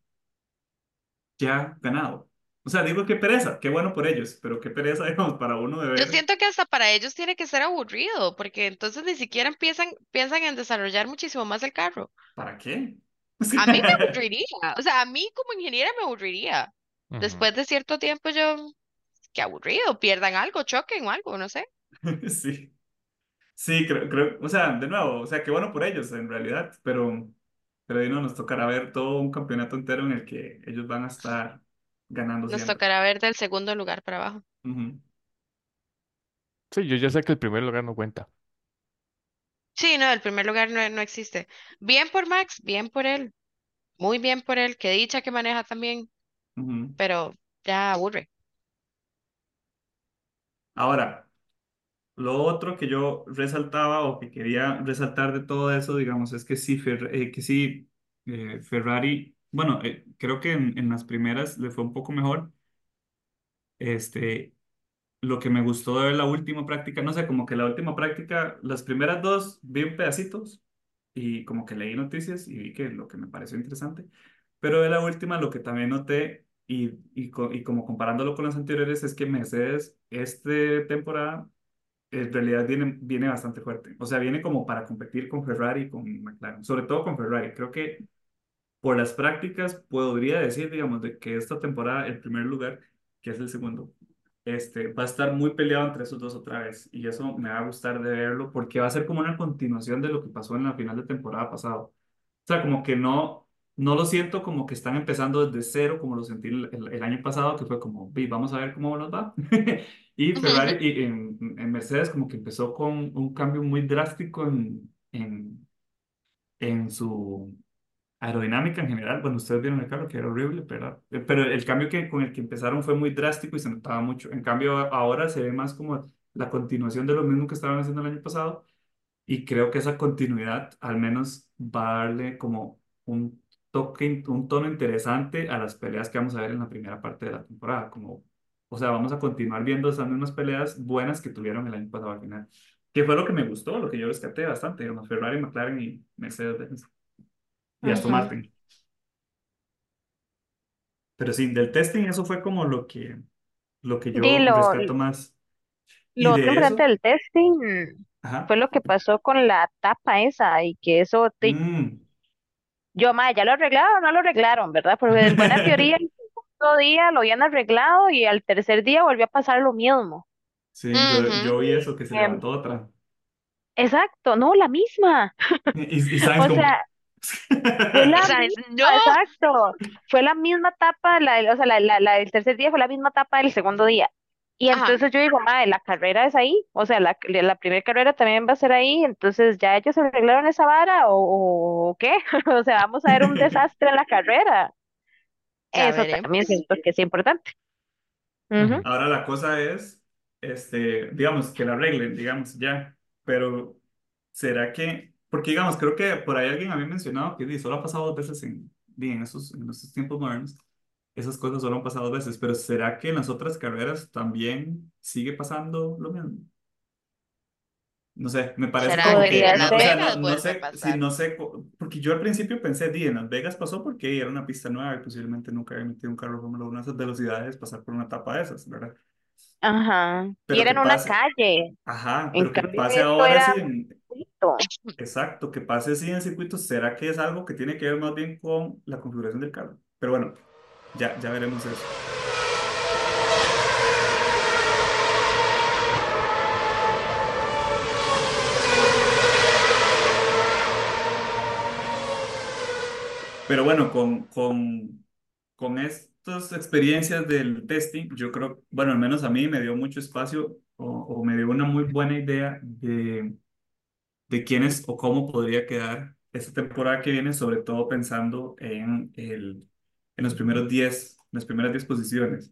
ya ganado. O sea, digo qué pereza, qué bueno por ellos, pero qué pereza, (laughs) digamos, para uno de Yo ver, siento que hasta para ellos tiene que ser aburrido, porque entonces ni siquiera empiezan, piensan en desarrollar muchísimo más el carro. ¿para qué? (laughs) A mí me (laughs) aburriría, o sea, a mí como ingeniera me aburriría. Después de cierto tiempo yo, qué aburrido, pierdan algo, choquen o algo, no sé. Sí, sí, creo, creo, o sea, de nuevo, o sea, qué bueno por ellos en realidad, pero, pero ahí no nos tocará ver todo un campeonato entero en el que ellos van a estar ganando Nos siempre. tocará ver del segundo lugar para abajo. Ujú, Sí, yo ya sé que el primer lugar no cuenta. Sí, no, el primer lugar no, no existe. Bien por Max, bien por él, muy bien por él, qué dicha que maneja también, ujú. pero ya aburre. Ahora, Lo otro que yo resaltaba o que quería resaltar de todo eso, digamos, es que sí, Fer- eh, que sí eh, Ferrari, bueno, eh, creo que en, en las primeras le fue un poco mejor. Este, lo que me gustó de la última práctica, no sé, como que la última práctica, las primeras dos vi un pedacitos y como que leí noticias y vi que lo que me pareció interesante, pero de la última lo que también noté y, y, y como comparándolo con las anteriores es que Mercedes, esta temporada en realidad viene, viene bastante fuerte. O sea, viene como para competir con Ferrari con McLaren, sobre todo con Ferrari. Creo que por las prácticas podría decir, digamos, de que esta temporada el primer lugar, que es el segundo, este, va a estar muy peleado entre esos dos otra vez. Y eso me va a gustar de verlo porque va a ser como una continuación de lo que pasó en la final de temporada pasado. O sea, como que no, no lo siento como que están empezando desde cero, como lo sentí el, el- el año pasado, que fue como, "Vi, vamos a ver cómo nos va. (laughs) Y Ferrari, y en, en Mercedes, como que empezó con un cambio muy drástico en, en, en su aerodinámica en general. Bueno, ustedes vieron el carro, que era horrible, pero, pero el cambio que, con el que empezaron fue muy drástico y se notaba mucho. En cambio, ahora se ve más como la continuación de lo mismo que estaban haciendo el año pasado y creo que esa continuidad al menos va a darle como un toque, un tono interesante a las peleas que vamos a ver en la primera parte de la temporada. Como, o sea, vamos a continuar viendo esas mismas peleas buenas que tuvieron el año pasado al final. Que fue lo que me gustó, lo que yo rescaté bastante, digamos, Ferrari, McLaren y Mercedes-Benz y Aston ujú. Martin. Pero sí, del testing eso fue como lo que, lo que yo lo, rescato más. Y lo otro de importante eso, del testing fue ajá. lo que pasó con la tapa esa y que eso, te- Mm. yo, ma, ya lo arreglaron o no lo arreglaron, ¿verdad? Porque en buena (laughs) teoría el segundo día lo habían arreglado y al tercer día volvió a pasar lo mismo. Sí, yo, yo vi eso, que se Em, levantó otra. exacto, no, la misma. (laughs) Y, y O como... sea, (laughs) fue la Sainz, misma, no, exacto. Fue la misma tapa, la, del- o sea, la, la, la del tercer día fue la misma tapa del segundo día. Y ajá, entonces yo digo, madre, la carrera es ahí, o sea, la, la primera carrera también va a ser ahí, entonces ya ellos arreglaron esa vara o, o qué, (laughs) o sea, vamos a ver un (laughs) desastre en la carrera. ya Eso también siento que es importante. Ahora la cosa es, este, digamos, que la arreglen, digamos, ya. Pero, ¿será que...? Porque, digamos, creo que por ahí alguien había mencionado que solo ha pasado dos veces en, en esos, en estos tiempos modernos. Esas cosas solo han pasado dos veces. Pero, ¿será que en las otras carreras también sigue pasando lo mismo? No sé, me parece ¿Será como que que, en no, Las o sea, no, Vegas no sé, si no sé, porque yo al principio pensé, di, en Las Vegas pasó porque era una pista nueva y posiblemente nunca había metido un carro Fórmula 1 a esas velocidades, pasar por una etapa de esas, ¿verdad? Ajá. Y Pero era que en una calle. ajá, En pero que cambio, pase ahora era sí en, circuito. Exacto, que pase así en circuito, ¿será que es algo que tiene que ver más bien con la configuración del carro? Pero bueno, ya, ya veremos eso. Pero bueno, con, con, con estas experiencias del testing, yo creo, bueno, al menos a mí me dio mucho espacio o, o me dio una muy buena idea de, de quiénes o cómo podría quedar esta temporada que viene, sobre todo pensando en, el, en los primeros 10, las primeras 10 posiciones,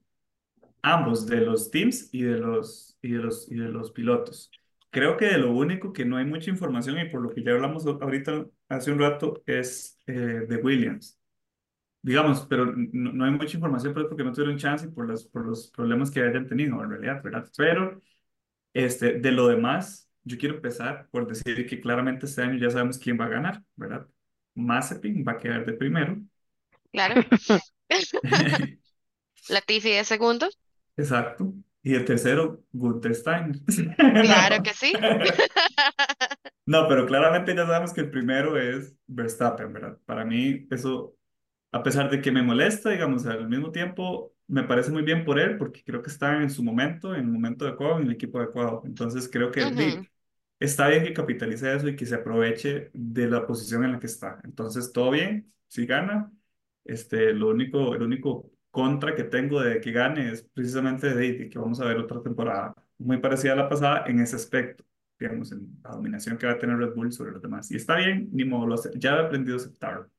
ambos de los teams y de los, y de los, y de los pilotos. Creo que de lo único que no hay mucha información y por lo que ya hablamos ahorita hace un rato es eh, de Williams. Digamos, pero no, no hay mucha información pues, porque no tuvieron chance y por los, por los problemas que hayan tenido en realidad, ¿verdad? Pero este, de lo demás, yo quiero empezar por decir que claramente este año ya sabemos quién va a ganar, ¿verdad? Mazepin va a quedar de primero. Claro. (laughs) Latifi de segundo. Exacto. Y el tercero, Gunther Steiner. Claro que sí. (laughs) No, pero claramente ya sabemos que el primero es Verstappen, ¿verdad? Para mí eso, a pesar de que me molesta, digamos, al mismo tiempo me parece muy bien por él porque creo que está en su momento, en el momento adecuado, en el equipo adecuado. Entonces creo que di, Ujú, está bien que capitalice eso y que se aproveche de la posición en la que está. Entonces, todo bien, si gana. Este, lo único, el único contra que tengo de que gane es precisamente de, que vamos a ver otra temporada muy parecida a la pasada en ese aspecto, digamos, en la dominación que va a tener Red Bull sobre los demás. Y está bien, ni modo, ya he aprendido a aceptarlo.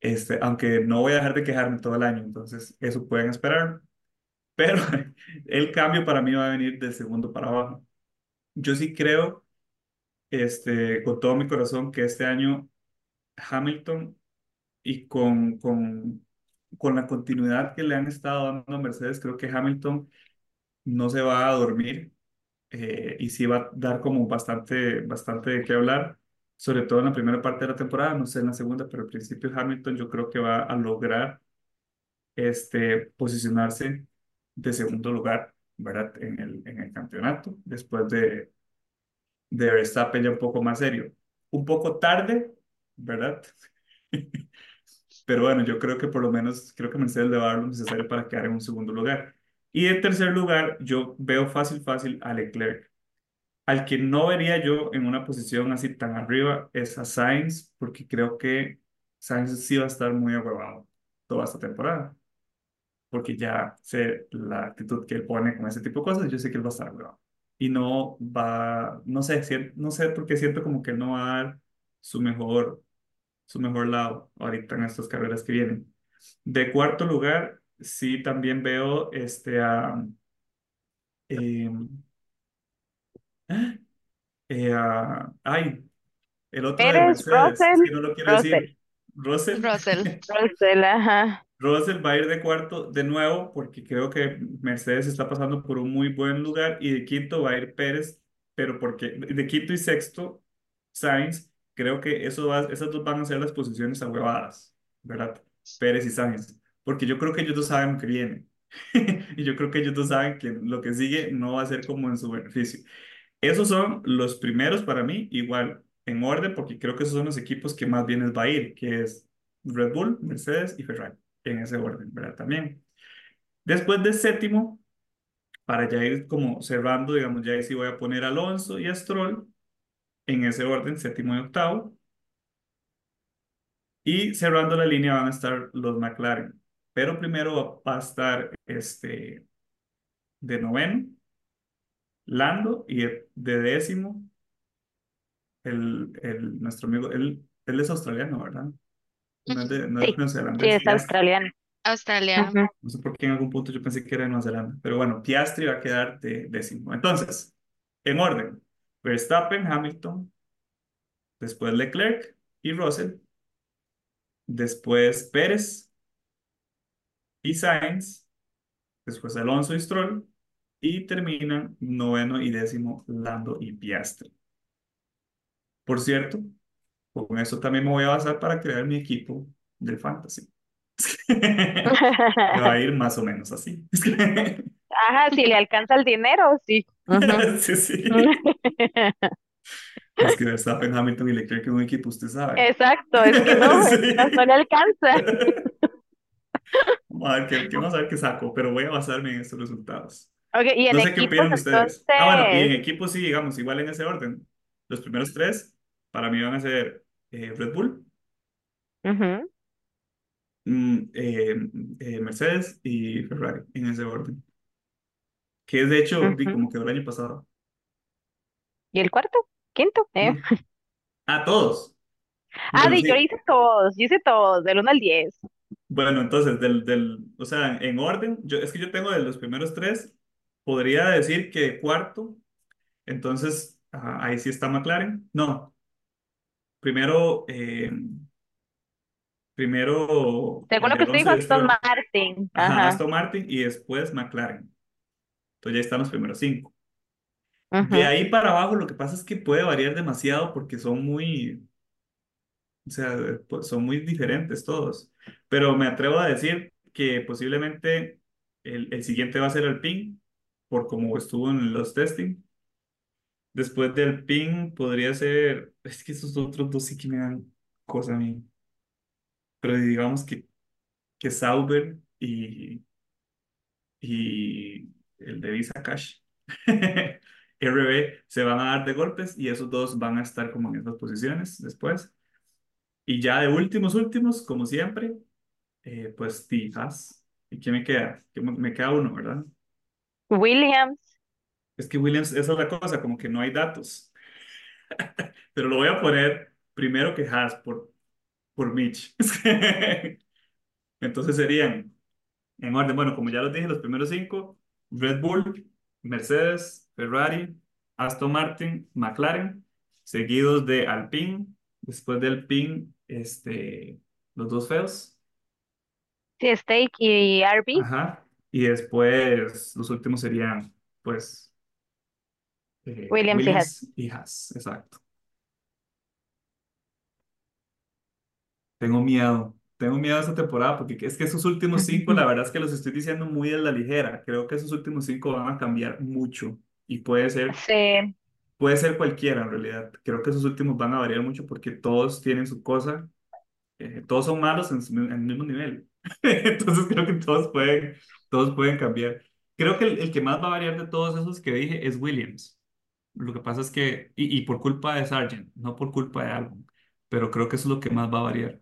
Este, aunque no voy a dejar de quejarme todo el año, entonces eso pueden esperar. Pero (laughs) el cambio para mí va a venir del segundo para abajo. Yo sí creo este, con todo mi corazón que este año Hamilton y con, con, con la continuidad que le han estado dando a Mercedes, creo que Hamilton no se va a dormir eh, y sí va a dar como bastante, bastante de qué hablar, sobre todo en la primera parte de la temporada, no sé en la segunda, pero al principio Hamilton yo creo que va a lograr este, posicionarse de segundo lugar, ¿verdad? En el, en el campeonato, después de de Verstappen ya un poco más serio. Un poco tarde, ¿verdad? (laughs) Pero bueno, yo creo que por lo menos, creo que Mercedes le va a dar lo necesario para quedar en un segundo lugar. Y en tercer lugar, yo veo fácil, fácil a Leclerc. Al que no vería yo en una posición así tan arriba es a Sainz, porque creo que Sainz sí va a estar muy agüevado toda esta temporada, porque ya sé la actitud que él pone con ese tipo de cosas, yo sé que él va a estar agüevado. Y no va, no sé, no sé por qué siento como que él no va a dar su mejor, su mejor lado ahorita en estas carreras que vienen. De cuarto lugar, sí también veo este a, em, (gasps) eh, a- ay, el otro de Mercedes, es que Russell, no lo quiero Russell, decir, Russell. Russell. Russell, (laughs) ajá. Russell va a ir de cuarto de nuevo porque creo que Mercedes está pasando por un muy buen lugar y de quinto va a ir Pérez, pero porque de quinto y sexto Sainz, creo que eso va, esas dos van a ser las posiciones ahuevadas, ¿verdad? Pérez y Sainz, porque yo creo que ellos dos saben que viene (laughs) y yo creo que ellos dos saben que lo que sigue no va a ser como en su beneficio. Esos son los primeros para mí, igual en orden, porque creo que esos son los equipos que más bien les va a ir, que es Red Bull, Mercedes y Ferrari, en ese orden, ¿verdad? También. Después de séptimo, para ya ir como cerrando, digamos, ya ahí sí voy a poner Alonso y a Stroll en ese orden, séptimo y octavo. Y cerrando la línea van a estar los McLaren. Pero primero va a estar este de noveno, Lando, y de décimo el, el, nuestro amigo, él, él es australiano, ¿verdad? No es de, no es Sí, es Piastri. australiano. Australiano. No sé por qué en algún punto yo pensé que era de Nueva Zelanda, pero bueno, Piastri va a quedar de décimo. Entonces, en orden, Verstappen, Hamilton, después Leclerc y Russell, después Pérez y Sainz, después Alonso y Stroll, y terminan noveno y décimo Lando y Piastri. Por cierto, con eso también me voy a basar para crear mi equipo del Fantasy. (laughs) Que va a ir más o menos así. Ajá, si le alcanza el dinero, sí. (laughs) Sí, sí. (laughs) Es que Verstappen, Hamilton y Leclerc en un equipo, usted sabe. Exacto, es que no, que no, le alcanza. Vamos a ver qué, qué vamos a ver qué saco, pero voy a basarme en estos resultados. Ok, y en No sé qué equipos, opinan ustedes. Ah, bueno, y en entonces, equipo sí, digamos, igual en ese orden. Los primeros tres para mí van a ser eh, Red Bull, ujú, mm, eh, eh, Mercedes y Ferrari, en ese orden. Que es de hecho, vi ujú. como quedó el año pasado. ¿Y el cuarto? ¿Quinto? Eh. ¿no? (laughs) A todos. Ah, Bueno, di, yo sí. hice todos, yo hice todos, del uno al 10. Bueno, entonces, del, del, o sea, en orden, yo, es que yo tengo de los primeros tres, podría decir que cuarto, entonces, ah, ahí sí está McLaren. No, primero, eh, primero Según lo que usted dijo, Aston. Martin. Ajá, Ajá. Aston Martin y después McLaren. Entonces ya están los primeros cinco. De ahí para abajo lo que pasa es que puede variar demasiado porque son muy, o sea, pues, son muy diferentes todos. Pero me atrevo a decir que posiblemente el, el siguiente va a ser el PIN, por como estuvo en los testing. Después del PIN podría ser, es que esos otros dos sí que me dan cosa a mí. Pero digamos que, que Sauber y, y el de Visa Cash, (laughs) RB, se van a dar de golpes y esos dos van a estar como en esas posiciones después. Y ya de últimos, últimos, como siempre, eh, pues Tijas. ¿Y quién me queda? Que Me me queda uno, ¿verdad? Williams. Es que Williams, esa es la cosa, como que no hay datos. (laughs) Pero lo voy a poner primero que Haas por, por Mitch. (laughs) Entonces serían, en orden, bueno, como ya los dije, los primeros cinco, Red Bull, Mercedes, Ferrari, Aston Martin, McLaren, seguidos de Alpine, después de Alpine, este, los dos feos, Sí, Steak y RB. ajá, y después los últimos serían, pues, eh, Williams. Williams y Haas, exacto. Tengo miedo, tengo miedo de esta temporada porque es que esos últimos cinco, la (laughs) verdad es que los estoy diciendo muy a la ligera. Creo que esos últimos cinco van a cambiar mucho y puede ser, Sí. puede ser cualquiera en realidad. Creo que esos últimos van a variar mucho porque todos tienen su cosa, eh, todos son malos en, en el mismo nivel. (laughs) Entonces creo que todos pueden, todos pueden cambiar. Creo que el, el que más va a variar de todos esos que dije es Williams. Lo que pasa es que, y, y por culpa de Sargent, no por culpa de algo, pero creo que eso es lo que más va a variar.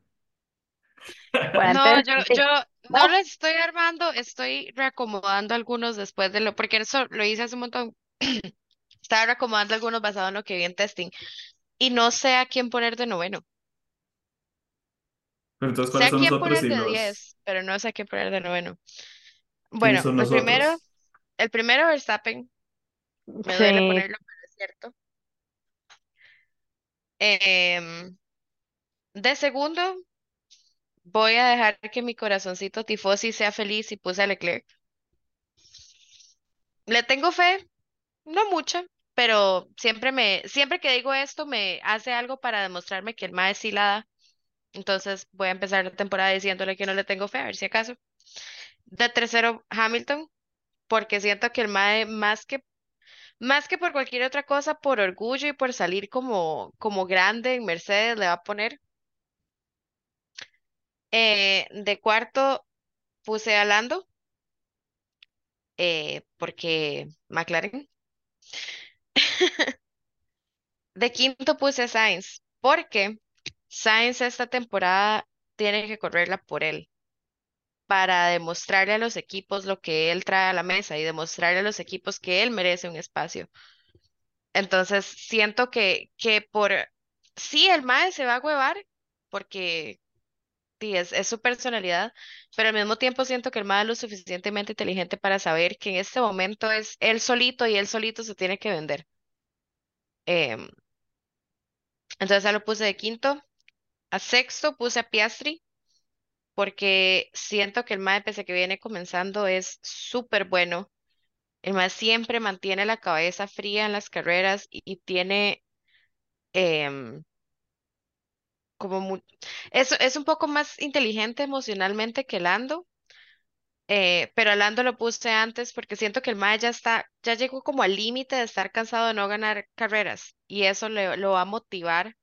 Bueno, No, yo, sí. yo No, lo estoy armando, estoy reacomodando algunos después de lo, porque eso lo hice hace un montón. (clears throat) Estaba reacomodando algunos basado en lo que vi en testing. Y no sé a quién poner de noveno. Pero entonces, Sé ¿cuáles a quién poner de los... diez, pero no sé a quién poner de noveno. ¿Quiénes Bueno, el primero, el primero Verstappen, me duele sí. ponerlo, cierto. Em, de segundo, voy a dejar que mi corazoncito tifosi sea feliz y puse a Leclerc. Le tengo fe, no mucha, pero siempre me, siempre que digo esto me hace algo para demostrarme que el mae sí la da. Entonces voy a empezar la temporada diciéndole que no le tengo fe, a ver si acaso. De tercero, Hamilton, porque siento que el mae, más que, más que por cualquier otra cosa, por orgullo y por salir como, como grande en Mercedes, le va a poner. Eh, de cuarto, puse a Lando, eh, porque McLaren. (laughs) De quinto puse a Sainz, porque Sainz esta temporada tiene que correrla por él para demostrarle a los equipos lo que él trae a la mesa y demostrarle a los equipos que él merece un espacio. Entonces, siento que, que por sí, el MAE se va a huevar porque sí, es, su personalidad, pero al mismo tiempo siento que el MAE es lo suficientemente inteligente para saber que en este momento es él solito y él solito se tiene que vender. Em, entonces, ya lo puse de quinto. A sexto puse a Piastri porque siento que el MAE, pese a que viene comenzando, es súper bueno. El MAE siempre mantiene la cabeza fría en las carreras y, y tiene em, como mu- es, es un poco más inteligente emocionalmente que Lando, Eh, pero a Lando lo puse antes porque siento que el Mae ya está, ya llegó como al límite de estar cansado de no ganar carreras y eso le- lo va a motivar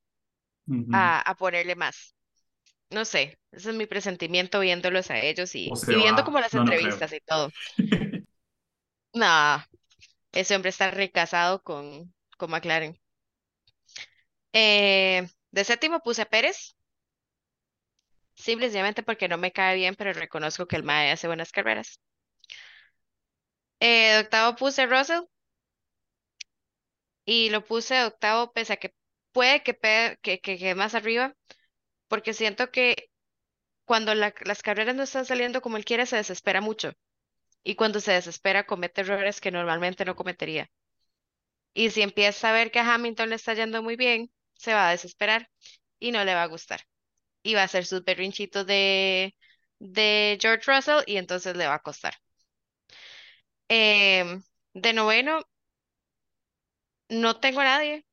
a, a ponerle más. No sé, ese es mi presentimiento viéndolos a ellos y, viendo como las No, no creo. entrevistas y todo. (laughs) Nah, ese hombre está recasado con, con McLaren. Eh, de séptimo puse a Pérez, simplemente porque no me cae bien, pero reconozco que el Mae hace buenas carreras. Eh, de octavo puse a Russell y lo puse de octavo pese a que puede que, que, que quede más arriba, porque siento que cuando la- las carreras no están saliendo como él quiere, se desespera mucho. Y cuando se desespera, comete errores que normalmente no cometería. Y si empieza a ver que a Hamilton le está yendo muy bien, se va a desesperar y no le va a gustar. Y va a hacer sus berrinchitos de, de George Russell y entonces le va a costar. Em, de noveno, no tengo a nadie.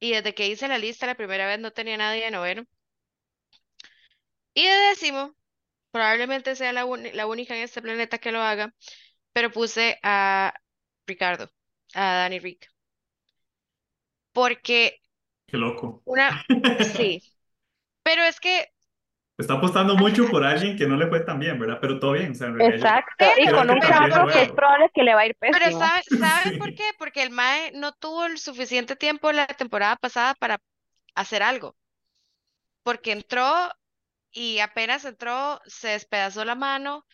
Y desde que hice la lista la primera vez no tenía nadie de noveno. Y de décimo, probablemente sea la, única en este planeta que lo haga, pero puse a Ricardo, a Danny Rick. Porque Qué loco. una, sí, (laughs) pero es que, Está apostando mucho por alguien que no le fue tan bien, ¿verdad? Pero todo bien. O sea, en realidad yo Exacto, y pero, creo con que un pero que es probable que le va a ir pero pésimo. ¿sabe, (laughs) sabe por Sí. qué? Porque el Mae no tuvo el suficiente tiempo la temporada pasada para hacer algo. Porque entró y apenas entró, se despedazó la mano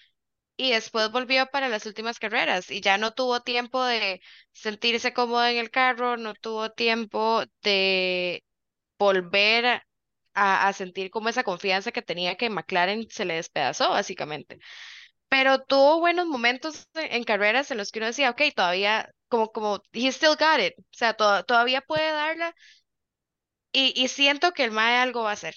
y después volvió para las últimas carreras y ya no tuvo tiempo de sentirse cómodo en el carro, no tuvo tiempo de volver a, a sentir como esa confianza que tenía que McLaren se le despedazó, básicamente. Pero tuvo buenos momentos en, carreras en los que uno decía, ok, todavía, como, como, he still got it, o sea, to- todavía puede darla y, y siento que el MAE algo va a hacer.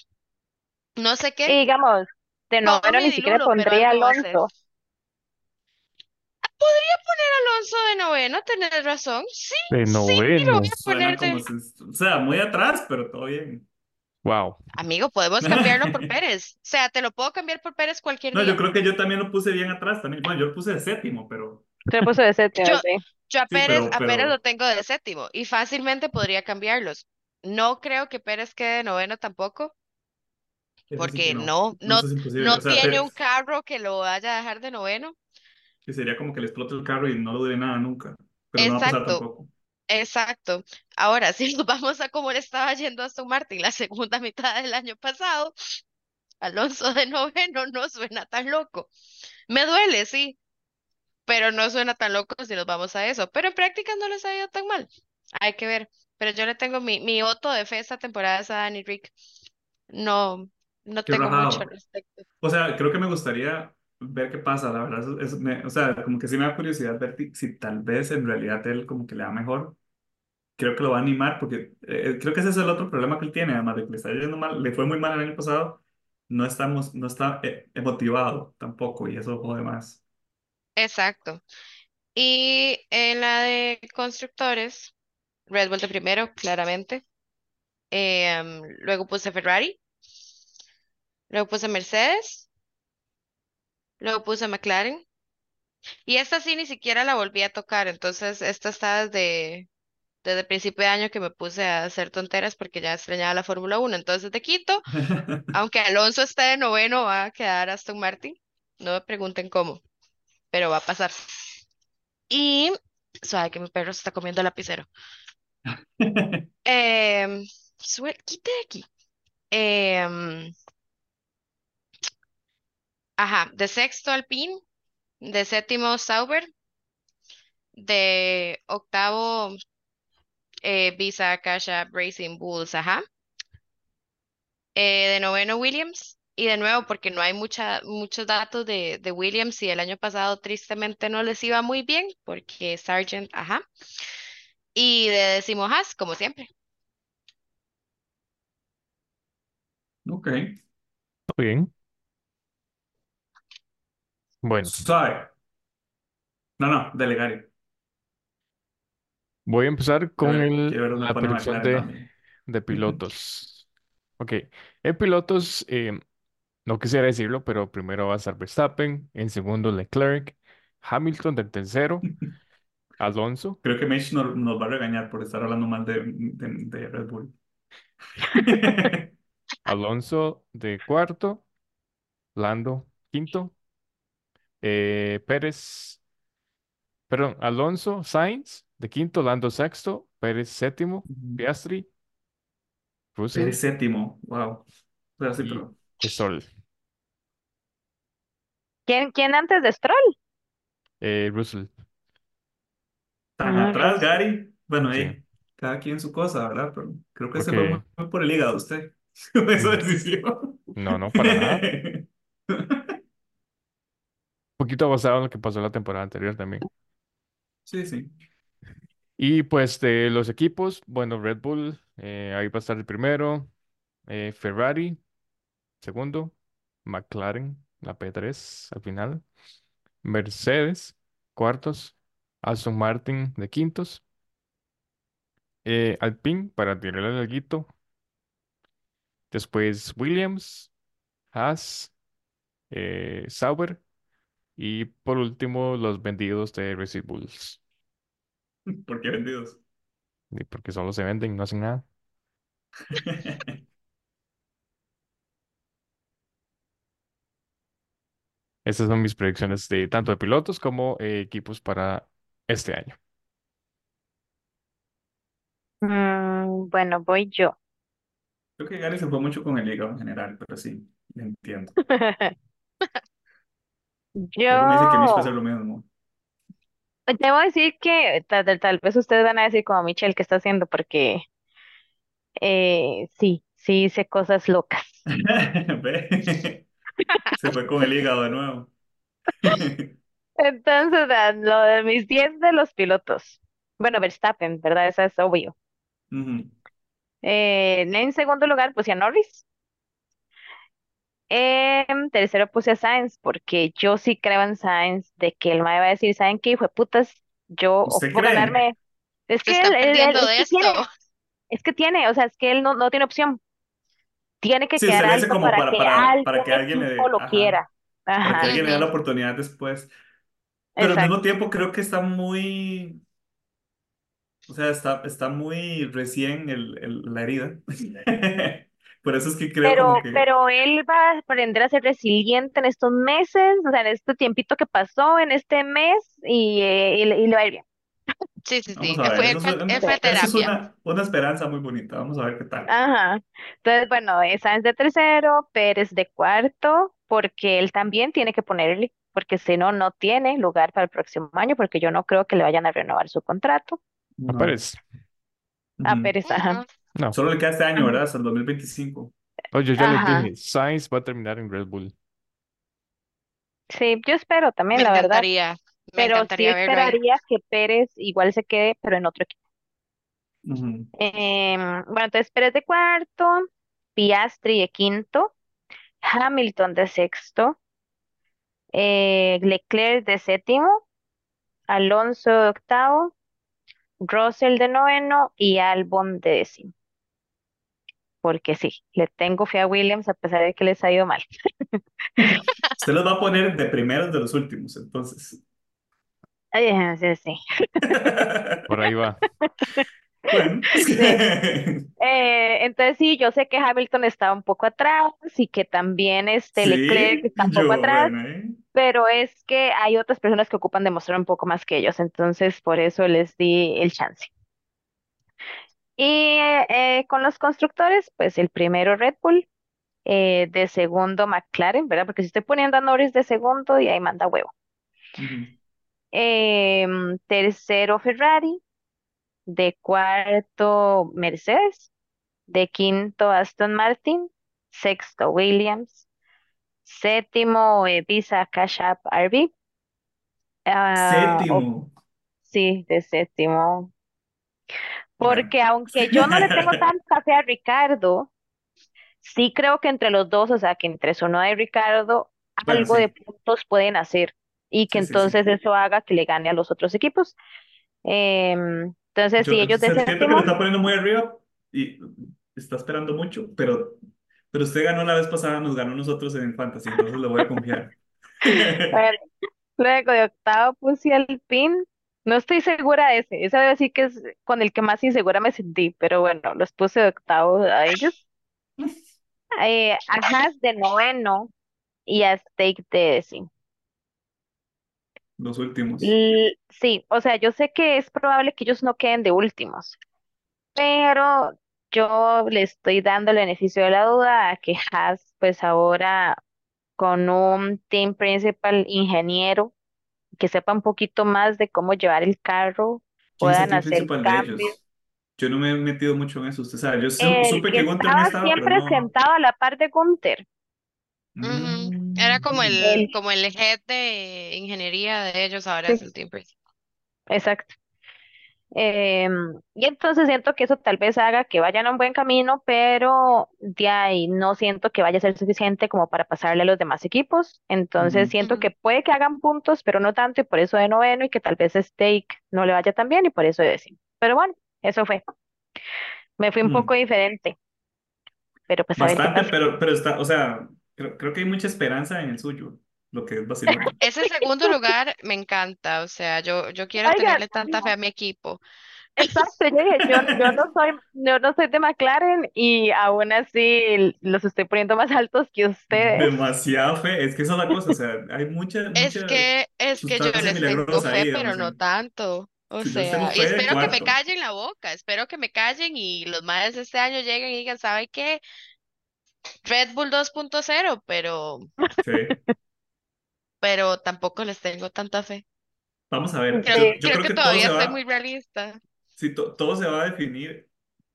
No sé Y qué, digamos, de noveno Tommy ni siquiera Dilulo, pero pondría a algo va a hacer. Alonso. ¿Podría poner a Alonso de noveno? Tenés razón. Sí, De sí, lo voy noveno. a Suena poner como de... si, o sea, muy atrás, pero todo bien. Wow. Amigo, podemos cambiarlo por Pérez. O sea, te lo puedo cambiar por Pérez cualquier No, yo día. creo que yo también lo puse bien atrás también. Bueno, yo lo puse de séptimo, pero Se lo puso de séptimo, Yo, sí. yo a sí, Pérez, pero, a Pérez lo pero tengo de séptimo y fácilmente podría cambiarlos. No creo que Pérez quede de noveno tampoco, sí porque no. no, No, O sea, tiene un carro que lo vaya a dejar de noveno. que sería como que le explote el carro y no lo dure nada nunca. Pero no va a pasar Exacto, tampoco. exacto. Ahora, (laughs) si nos vamos a cómo le estaba yendo a Aston Martin la segunda mitad del año pasado, Alonso de noveno no suena tan loco. Me duele, sí, pero no suena tan loco si nos vamos a eso. Pero en práctica no les ha ido tan mal. Hay que ver. Pero yo le tengo mi, mi voto de fe esta temporada a Danny Rick. No, no Qué tengo mucho al respecto. O sea, creo que me gustaría ver qué pasa, la verdad. es- me- o sea, como que sí me da curiosidad ver si tal vez en realidad él como que le va mejor. Creo que lo va a animar porque eh, creo que ese es el otro problema que él tiene, además de que le está yendo mal, le fue muy mal el año pasado, no estamos, no está eh, motivado tampoco y eso jode más. Exacto. Y en la de constructores, Red Bull de primero, claramente. Em, luego puse Ferrari, luego puse Mercedes, luego puse McLaren. Y esta sí ni siquiera la volví a tocar, entonces esta está desde, desde el principio de año que me puse a hacer tonteras porque ya extrañaba la Fórmula Uno Entonces de quito, (laughs) aunque Alonso esté de noveno, va a quedar Aston Martin. No me pregunten cómo, pero va a pasar. Y suave que mi perro se está comiendo el lapicero. (laughs) Sue- quite de aquí. Em, ajá, de sexto Alpine, de séptimo Sauber, de octavo eh, Visa, Cash App, Racing Bulls, ajá. Eh, de noveno Williams. Y de nuevo, porque no hay mucha, muchos datos de, de Williams y el año pasado tristemente no les iba muy bien, porque Sargent, ajá. Y de décimo Haas, como siempre. Ok. Muy bien. Bueno, Suave. No, no, delegario. voy a empezar Quiero con ver, el, quiero ver dónde la McLaren de, también. de pilotos. (laughs) Ok. En pilotos, eh, No quisiera decirlo, pero primero va a estar Verstappen, en segundo Leclerc, Hamilton del tercero, (laughs) Alonso, Creo que Mitch nos, nos va a regañar por estar hablando mal de, de, de Red Bull. (laughs) Alonso de cuarto, Lando quinto, eh, Pérez, perdón, Alonso, Sainz de quinto, Lando sexto, Pérez séptimo. Piastri, Russell Eres séptimo, wow. Pero sí, y Stroll. ¿Quién, quién antes de Stroll? Eh, Russell, tan Ah, atrás, Russell. Gary. Bueno, sí, ahí, cada quien su cosa, ¿verdad? Pero creo que se fue muy, porque muy por el hígado usted, con (laughs) esa mm, decisión. no, no, para nada. (laughs) Poquito basado en lo que pasó la temporada anterior también. Sí, sí. Y pues de los equipos, bueno, Red Bull, eh, ahí va a estar el primero, eh, Ferrari, segundo, McLaren, la P3 al final, Mercedes, cuartos, Aston Martin de quintos, eh, Alpine para tirarle el alguito, después Williams, Haas, Sauber y por último los vendidos de Red Bulls, (laughs) ¿Por qué vendidos? y porque solo se venden, no hacen nada. (laughs) Estas son mis predicciones de tanto de pilotos como eh, equipos para este año. Mm, bueno, voy yo. Creo que Gary se fue mucho con el hígado en general, pero sí, le (laughs) Algo me dice que a Yo lo mismo. debo decir que tal, tal- tal vez ustedes van a decir como Michelle que está haciendo, porque eh, sí, sí hice cosas locas. (laughs) Se fue con el hígado de nuevo. Entonces, lo de mis 10 de los pilotos. Bueno, Verstappen, ¿verdad? Eso es obvio. Eh, en segundo lugar puse a Norris. En tercero puse a Sainz, porque yo sí creo en Sainz, de que el mae va a decir, ¿saben qué, hijo de putas? Yo ¿Usted ocupo cree? ganarme. Es Se que él, él- él- perdiendo es que esto. tiene, es que tiene, o sea, es que él no, no tiene opción. Tiene que Sí, usted quedar como para para, que para, para que algún alguien le equipo lo ajá, quiera. para que Ajá, alguien le dé la Ujú. oportunidad después. Pero al mismo exacto. tiempo creo que está muy, o sea, está, está muy recién el, el- la herida. (laughs) Por eso es que creo como Pero, que, pero él va a aprender a ser resiliente en estos meses, o sea, en este tiempito que pasó, en este mes, y, eh, y le y le va a ir bien. Sí, sí, vamos sí. a Él ver, fue, eso es fue, una, fue a eso es terapia. una, una esperanza muy bonita. Vamos a ver qué tal. Ajá. Entonces, bueno, Sainz de tercero, Pérez de cuarto, porque él también tiene que ponerle, porque si no, no tiene lugar para el próximo año, porque yo no creo que le vayan a renovar su contrato A No. Pérez, a Ujú. Pérez, ajá. No. Solo le queda este año. ¿verdad? Hasta el 2025. Oye, yo ya les Ajá. dije, Sainz va a terminar en Red Bull. Sí, yo espero también, Me la verdad, encantaría, me pero sí encantaría verlo ahí. esperaría que Pérez igual se quede, pero en otro equipo. Ujú. Em, bueno, entonces Pérez de cuarto, Piastri de quinto, Hamilton de sexto, eh, Leclerc de séptimo, Alonso de octavo, Russell de noveno y Albon de décimo. Porque sí, le tengo fe a Williams a pesar de que les ha ido mal. (laughs) Usted los va a poner de primeros de los últimos, entonces. Ay, sí, sí. (laughs) Por ahí va. Bueno, Sí. (laughs) Eh, entonces sí, yo sé que Hamilton está un poco atrás y que también este Leclerc sí, está un poco yo, atrás, bueno, ¿eh? pero es que hay otras personas que ocupan demostrar un poco más que ellos, entonces por eso les di el chance. Y eh, con los constructores, pues el primero Red Bull, eh, de segundo McLaren, ¿verdad? Porque si estoy poniendo a Norris de segundo y ahí manda huevo. Em, tercero Ferrari, de cuarto Mercedes, de quinto Aston Martin, sexto Williams, séptimo eh, Visa Cash App RB, ah, o- Séptimo. sí, de séptimo. Porque aunque yo no le tengo (laughs) tanta fe a Ricardo, sí creo que entre los dos, o sea, que entre Sonoda y Ricardo, Bueno, algo de sí. puntos pueden hacer y que Sí, entonces sí. eso haga que le gane a los otros equipos. Em, entonces, Yo si ellos de siento que lo está poniendo muy arriba y está esperando mucho, pero Pero usted ganó la vez pasada, nos ganó nosotros en Fantasy, entonces le voy a confiar. (laughs) Bueno, luego de octavo puse al pin. No estoy segura de ese. Ese debe decir que es con el que más insegura me sentí, pero bueno, los puse de octavo a ellos. Eh, a Haas de noveno y a Stake de décimo. Los últimos. Sí, o sea, yo sé que es probable que ellos no queden de últimos, pero yo le estoy dando el beneficio de la duda a que Haas, pues ahora con un team principal ingeniero que sepa un poquito más de cómo llevar el carro, ¿Quién es el puedan hacer cambios. ellos? Yo no me he metido mucho en eso, usted sabe. Yo El supe que que Gunther no estaba estaba, pero siempre no. sentado a la par de Gunther, Ujú. Era como el, el, como el head de ingeniería de ellos, ahora sí, es el principal. exacto. Em, y entonces siento que eso tal vez haga que vayan a un buen camino, pero de ahí no siento que vaya a ser suficiente como para pasarle a los demás equipos. Entonces Ujú. siento Ujú. que puede que hagan puntos, pero no tanto, y por eso de noveno, y que tal vez Stake no le vaya tan bien, y por eso de décimo. Pero bueno, eso fue. Me fui un poco Mm. diferente, pero pues a ver Bastante, pero, pero está, o sea, creo, creo que hay mucha esperanza en el suyo, lo que es Barcelona. (laughs) Ese segundo lugar me encanta, o sea, yo, yo quiero Oigan, tenerle tanta fe a mi equipo. exacto, yo dije, yo, yo no soy, yo no soy de McLaren y aún así los estoy poniendo más altos que ustedes. Demasiado fe, es que esa es la cosa, o sea, hay mucha, (laughs) Es mucha que, es que yo les tengo fe, ahí, pero no tanto. O sea, y espero que me callen la boca, espero que me callen y los madres este año lleguen y digan, ¿sabe qué? Red Bull 2.0, pero, Sí. Pero tampoco les tengo tanta fe. Vamos a ver, Creo, yo, Sí, yo creo creo que que todavía estoy muy realista. sí, to- todo se va a definir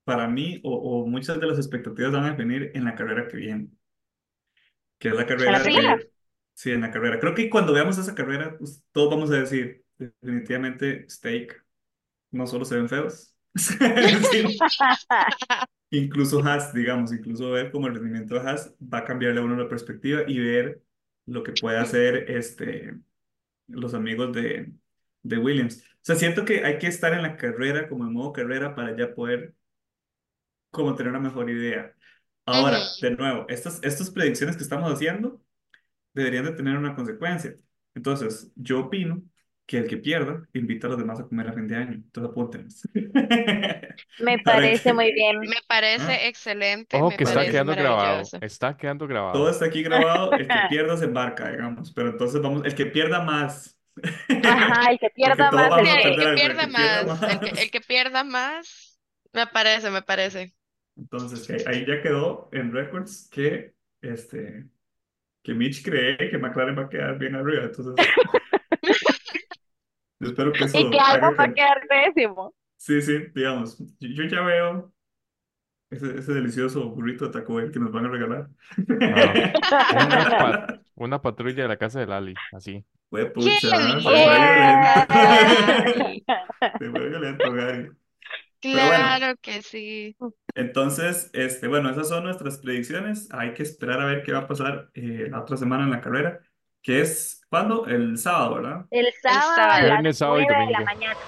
para mí, o, o muchas de las expectativas van a definir en la carrera que viene, que es la carrera sí, en la carrera. Creo que cuando veamos esa carrera, pues, todos vamos a decir, definitivamente, Stake, no solo se ven feos, (laughs) sino (laughs) incluso Haas, digamos, incluso ver cómo el rendimiento de Haas va a cambiarle a uno la perspectiva y ver lo que puede hacer este, los amigos de, de Williams. O sea, siento que hay que estar en la carrera, como en modo carrera, para ya poder como tener una mejor idea. Ahora, de nuevo, estas, estas predicciones que estamos haciendo deberían de tener una consecuencia. Entonces, yo opino que el que pierda invita a los demás a comer a fin de año. Entonces, apúntenlos. Me (laughs) parece muy bien. Me ¿ah? parece excelente, Ojo me que está quedando grabado, está quedando todo grabado. está aquí grabado, el que (laughs) pierda se embarca, digamos. Pero entonces vamos, el que pierda más. Ajá, el que (laughs) pierda más, el que el pierda que pierda más, el que, el más. que pierda más, me parece, me parece. Entonces, ahí ya quedó en records que, este, que Mitch cree que McLaren va a quedar bien arriba. Entonces, yo espero que y que eso algo va a que, quedar décimo. sí, sí, digamos, yo, yo ya veo ese, ese delicioso burrito de Taco Bell que nos van a regalar. No, una, (laughs) pa- una patrulla de la casa de Lali, así. Fue ¡Qué pucha, se fue violento. (laughs) Se fue violento, Gary. Pero bueno, Claro que sí. entonces, este, bueno, esas son nuestras predicciones. Hay que esperar a ver qué va a pasar eh, la otra semana en la carrera, que es, ¿cuándo? El sábado, ¿verdad? El El sábado a sábado. las Viernes, sábado y nueve de la domingo. mañana.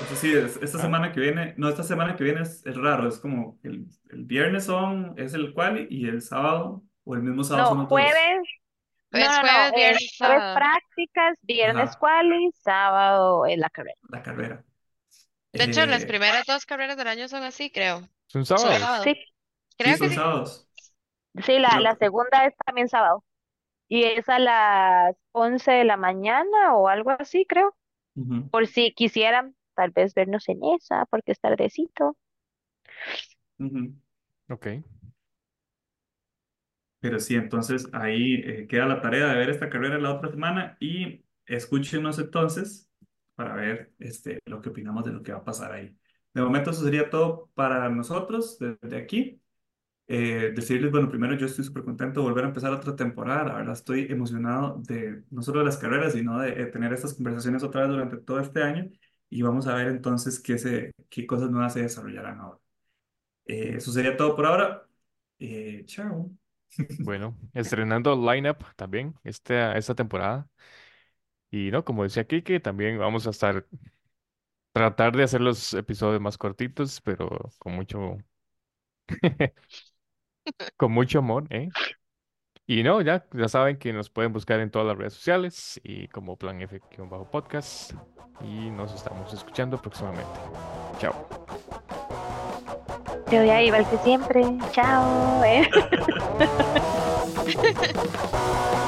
Entonces sí, es- esta Ah, semana que viene, no, esta semana que viene es, es raro, es como el, el viernes son, es el quali y el sábado o el mismo sábado No, son los dos. jueves, no, Es no, no, jueves, es viernes, sábado. prácticas, viernes Ajá, quali, sábado es la carrera. la carrera. De hecho, las Eh, primeras dos carreras del año son así, creo. ¿Son sábados? sábado. Sí, sí, Creo que son sí. sábados. sí, la, la segunda es también sábado. Y es a las 11 de la mañana o algo así, creo. Por si quisieran tal vez vernos en esa, porque es tardecito. ujú. Ok. Pero sí, entonces ahí eh, queda la tarea de ver esta carrera la otra semana y escúchenos entonces para ver este, lo que opinamos de lo que va a pasar ahí. De momento eso sería todo para nosotros desde aquí. Eh, decirles, bueno, primero yo estoy súper contento de volver a empezar otra temporada, la verdad estoy emocionado de no solo de las carreras, sino de eh, tener estas conversaciones otra vez durante todo este año y vamos a ver entonces qué, se, qué cosas nuevas se desarrollarán ahora. Eh, eso sería todo por ahora. Eh, chao. Bueno, estrenando lineup también esta, esta temporada. Y no, como decía Kike, también vamos a estar tratar de hacer los episodios más cortitos, pero con mucho, (laughs) con mucho amor, ¿eh? Y no, ya, ya saben que nos pueden buscar en todas las redes sociales y como Plan F-podcast. Y nos estamos escuchando próximamente. Chao. Te voy a igual que siempre. Chao. ¿eh? (laughs)